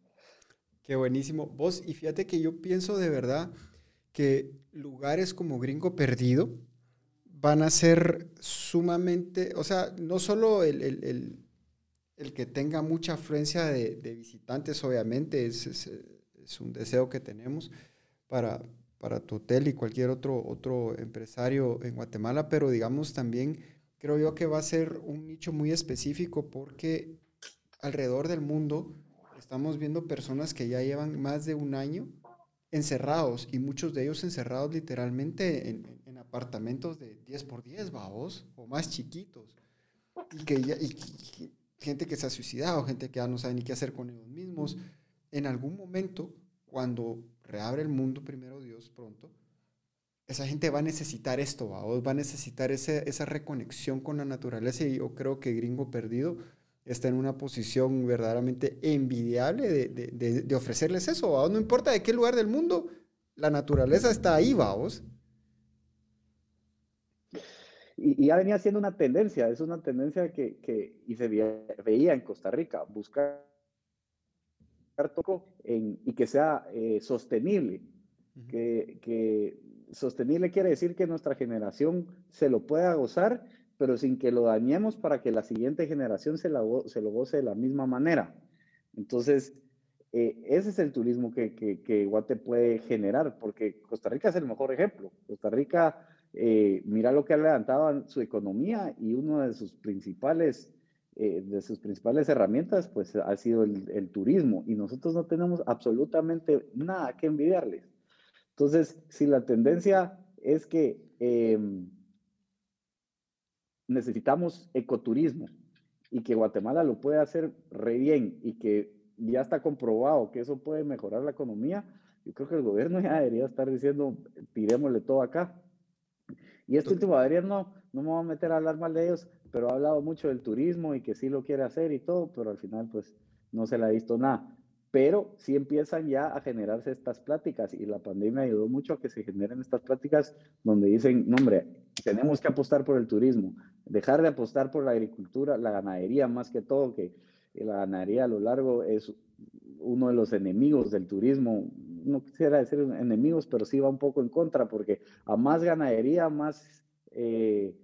Qué buenísimo. Vos, y fíjate que yo pienso de verdad que lugares como Gringo Perdido van a ser sumamente, o sea, no solo el, el, el, que tenga mucha afluencia de, de visitantes, obviamente, es, es, es, un deseo que tenemos para, para tu hotel y cualquier otro, otro empresario en Guatemala, pero digamos también creo yo que va a ser un nicho muy específico porque alrededor del mundo estamos viendo personas que ya llevan más de un año encerrados y muchos de ellos encerrados literalmente en, en apartamentos de 10 por 10, vamos, o más chiquitos. Y que ya, y, gente que se ha suicidado, gente que ya no sabe ni qué hacer con ellos mismos. En algún momento, cuando reabre el mundo, primero Dios, pronto, esa gente va a necesitar esto, ¿va? va a necesitar ese, esa reconexión con la naturaleza y yo creo que Gringo Perdido está en una posición verdaderamente envidiable de, de, de, ofrecerles eso. No importa de qué lugar del mundo, la naturaleza está ahí, vamos. Y, y, ya venía siendo una tendencia, es una tendencia que, que y se veía, en Costa Rica, buscar toco en, y que sea eh, sostenible, que, que sostenible quiere decir que nuestra generación se lo pueda gozar pero sin que lo dañemos para que la siguiente generación se, lo goce de la misma manera. Entonces, eh, ese es el turismo que, que, Guate puede generar, porque Costa Rica es el mejor ejemplo. Costa Rica, eh, mira lo que ha levantado su economía y una de sus principales, eh, de sus principales herramientas, pues ha sido el, turismo. Y nosotros no tenemos absolutamente nada que envidiarles. Entonces, si la tendencia es que em, necesitamos ecoturismo y que Guatemala lo puede hacer re bien y que ya está comprobado que eso puede mejorar la economía, yo creo que el gobierno ya debería estar diciendo, tirémosle todo acá. Y este último gobierno, no me voy a meter a hablar mal de ellos, pero ha hablado mucho del turismo y que sí lo quiere hacer y todo, pero al final pues no se le ha visto nada. Pero sí empiezan ya a generarse estas pláticas y la pandemia ayudó mucho a que se generen estas pláticas donde dicen, no hombre, tenemos que apostar por el turismo, dejar de apostar por la agricultura, la ganadería más que todo, que la ganadería a lo largo es uno de los enemigos del turismo. No quisiera decir enemigos, pero sí va un poco en contra, porque a más ganadería, más... Eh,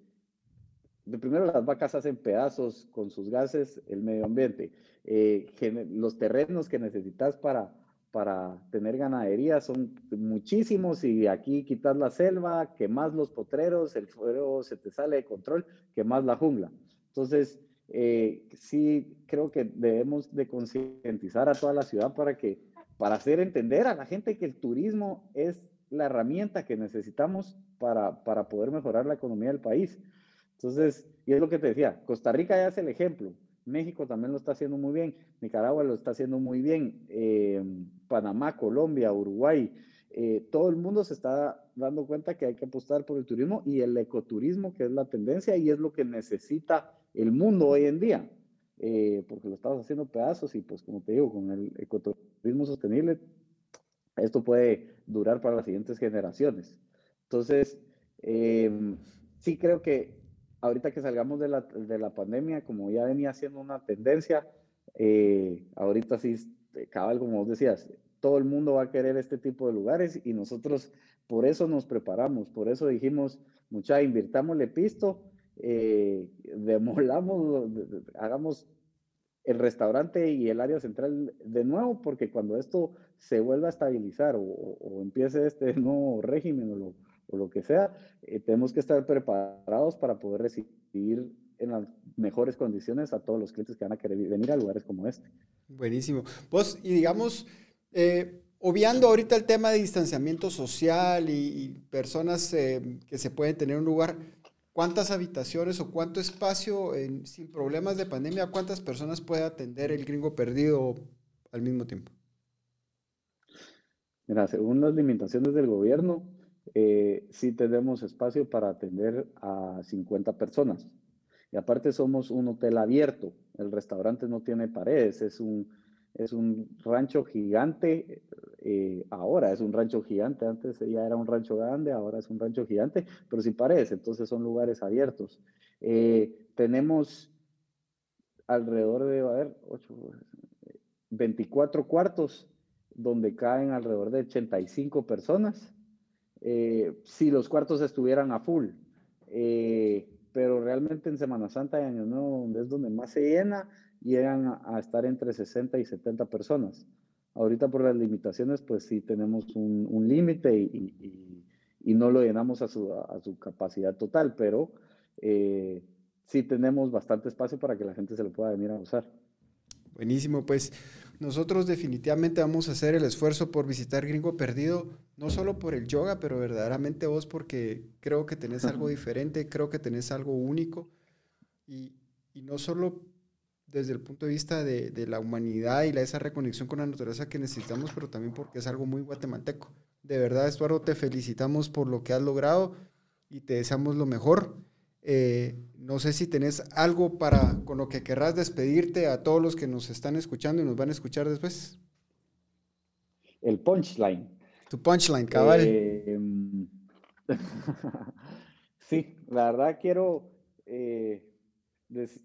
de primero las vacas hacen pedazos con sus gases el medio ambiente. Eh, los terrenos que necesitas para, para tener ganadería son muchísimos y aquí quitas la selva, quemas los potreros, el fuego se te sale de control, quemas la jungla. Entonces, eh, sí creo que debemos de concientizar a toda la ciudad para que, para hacer entender a la gente que el turismo es la herramienta que necesitamos para, para poder mejorar la economía del país. Entonces, y es lo que te decía, Costa Rica ya es el ejemplo, México también lo está haciendo muy bien, Nicaragua lo está haciendo muy bien, eh, Panamá, Colombia, Uruguay, eh, todo el mundo se está dando cuenta que hay que apostar por el turismo y el ecoturismo, que es la tendencia y es lo que necesita el mundo hoy en día, eh, porque lo estamos haciendo pedazos y pues como te digo, con el ecoturismo sostenible, esto puede durar para las siguientes generaciones. Entonces, sí creo que ahorita que salgamos de la, de la pandemia, como ya venía siendo una tendencia, eh, ahorita sí, este, cabal, como vos decías, todo el mundo va a querer este tipo de lugares y nosotros por eso nos preparamos, por eso dijimos, mucha, invirtámosle pisto, eh, demolamos, hagamos el restaurante y el área central de nuevo, porque cuando esto se vuelva a estabilizar o, empiece este nuevo régimen o lo, o lo que sea, eh, tenemos que estar preparados para poder recibir en las mejores condiciones a todos los clientes que van a querer venir a lugares como este. Buenísimo. Vos, y digamos, eh, obviando ahorita el tema de distanciamiento social y, personas eh, que se pueden tener un lugar, ¿cuántas habitaciones o cuánto espacio, sin problemas de pandemia, cuántas personas puede atender el gringo perdido al mismo tiempo? Mira, según las limitaciones del gobierno, eh, sí tenemos espacio para atender a 50 personas. Y aparte somos un hotel abierto. El restaurante no tiene paredes, es un, es un rancho gigante. Eh, ahora es un rancho gigante, antes ya era un rancho grande, ahora es un rancho gigante, pero sin paredes, entonces son lugares abiertos. Eh, tenemos alrededor de, a ver, 24 cuartos donde caen alrededor de 85 personas eh, si los cuartos estuvieran a full. Eh, pero realmente en Semana Santa y Año Nuevo, es donde más se llena, llegan a, estar entre 60 y 70 personas. Ahorita por las limitaciones, pues sí tenemos un, límite y, no lo llenamos a su, a su capacidad total, pero eh, sí tenemos bastante espacio para que la gente se lo pueda venir a usar. Buenísimo, pues nosotros definitivamente vamos a hacer el esfuerzo por visitar Gringo Perdido, no solo por el yoga, pero verdaderamente vos porque creo que tenés algo diferente, creo que tenés algo único y, no solo desde el punto de vista de, la humanidad y la, esa reconexión con la naturaleza que necesitamos, pero también porque es algo muy guatemalteco. De verdad, Estuardo, te felicitamos por lo que has logrado y te deseamos lo mejor. Eh, no sé si tenés algo para con lo que querrás despedirte a todos los que nos están escuchando y nos van a escuchar después. El punchline. Tu punchline, cabal. Eh, sí, la verdad quiero, eh,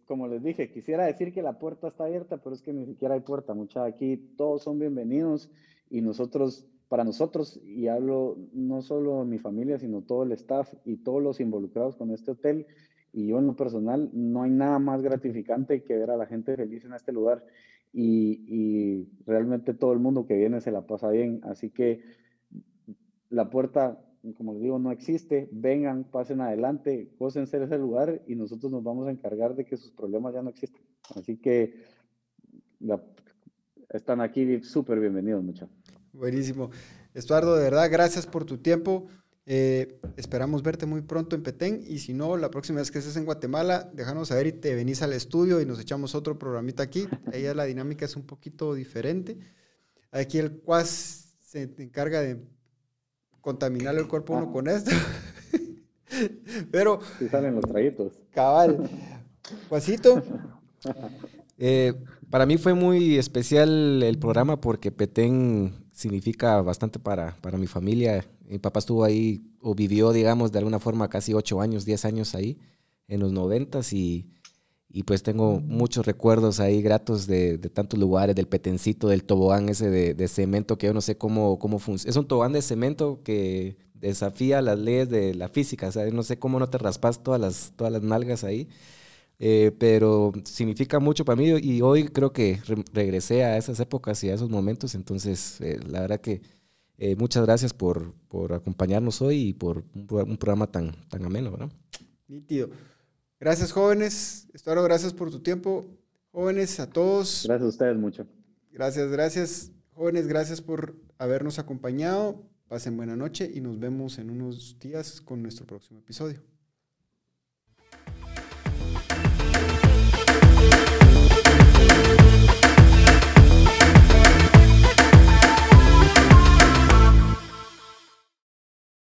como les dije, quisiera decir que la puerta está abierta, pero es que ni siquiera hay puerta, mucha. Aquí todos son bienvenidos y nosotros para nosotros, y hablo no solo mi familia, sino todo el staff y todos los involucrados con este hotel, y yo en lo personal, no hay nada más gratificante que ver a la gente feliz en este lugar y, realmente todo el mundo que viene se la pasa bien. Así que la puerta, como les digo, no existe. Vengan, pasen adelante, ser ese lugar y nosotros nos vamos a encargar de que sus problemas ya no existen. Así que están aquí súper bienvenidos, muchachos. Buenísimo. Estuardo, de verdad, gracias por tu tiempo. Eh, esperamos verte muy pronto en Petén y si no, la próxima vez que estés en Guatemala, déjanos saber y te venís al estudio y nos echamos otro programita aquí. Ahí la dinámica es un poquito diferente. Aquí el cuas se encarga de contaminar el cuerpo uno con esto. Pero... Si salen los traguitos. Cabal. Cuasito. Eh, para mí fue muy especial el programa porque Petén significa bastante para, para mi familia. Mi papá estuvo ahí o vivió, digamos, de alguna forma casi ocho años, diez años ahí en los noventas y, y pues tengo muchos recuerdos ahí gratos de, de, tantos lugares, del petencito, del tobogán ese de, de cemento que yo no sé cómo, cómo funciona. Es un tobogán de cemento que desafía las leyes de la física, o sea, no sé cómo no te raspas todas las, todas las nalgas ahí. Eh, pero significa mucho para mí y hoy creo que regresé a esas épocas y a esos momentos, entonces eh, la verdad que eh, muchas gracias por, por, acompañarnos hoy y por un, programa tan, tan ameno, ¿verdad? Nítido. Gracias jóvenes, Estuaro, gracias por tu tiempo. Jóvenes, a todos. Gracias a ustedes mucho. Gracias, gracias. Jóvenes, gracias por habernos acompañado. Pasen buena noche y nos vemos en unos días con nuestro próximo episodio.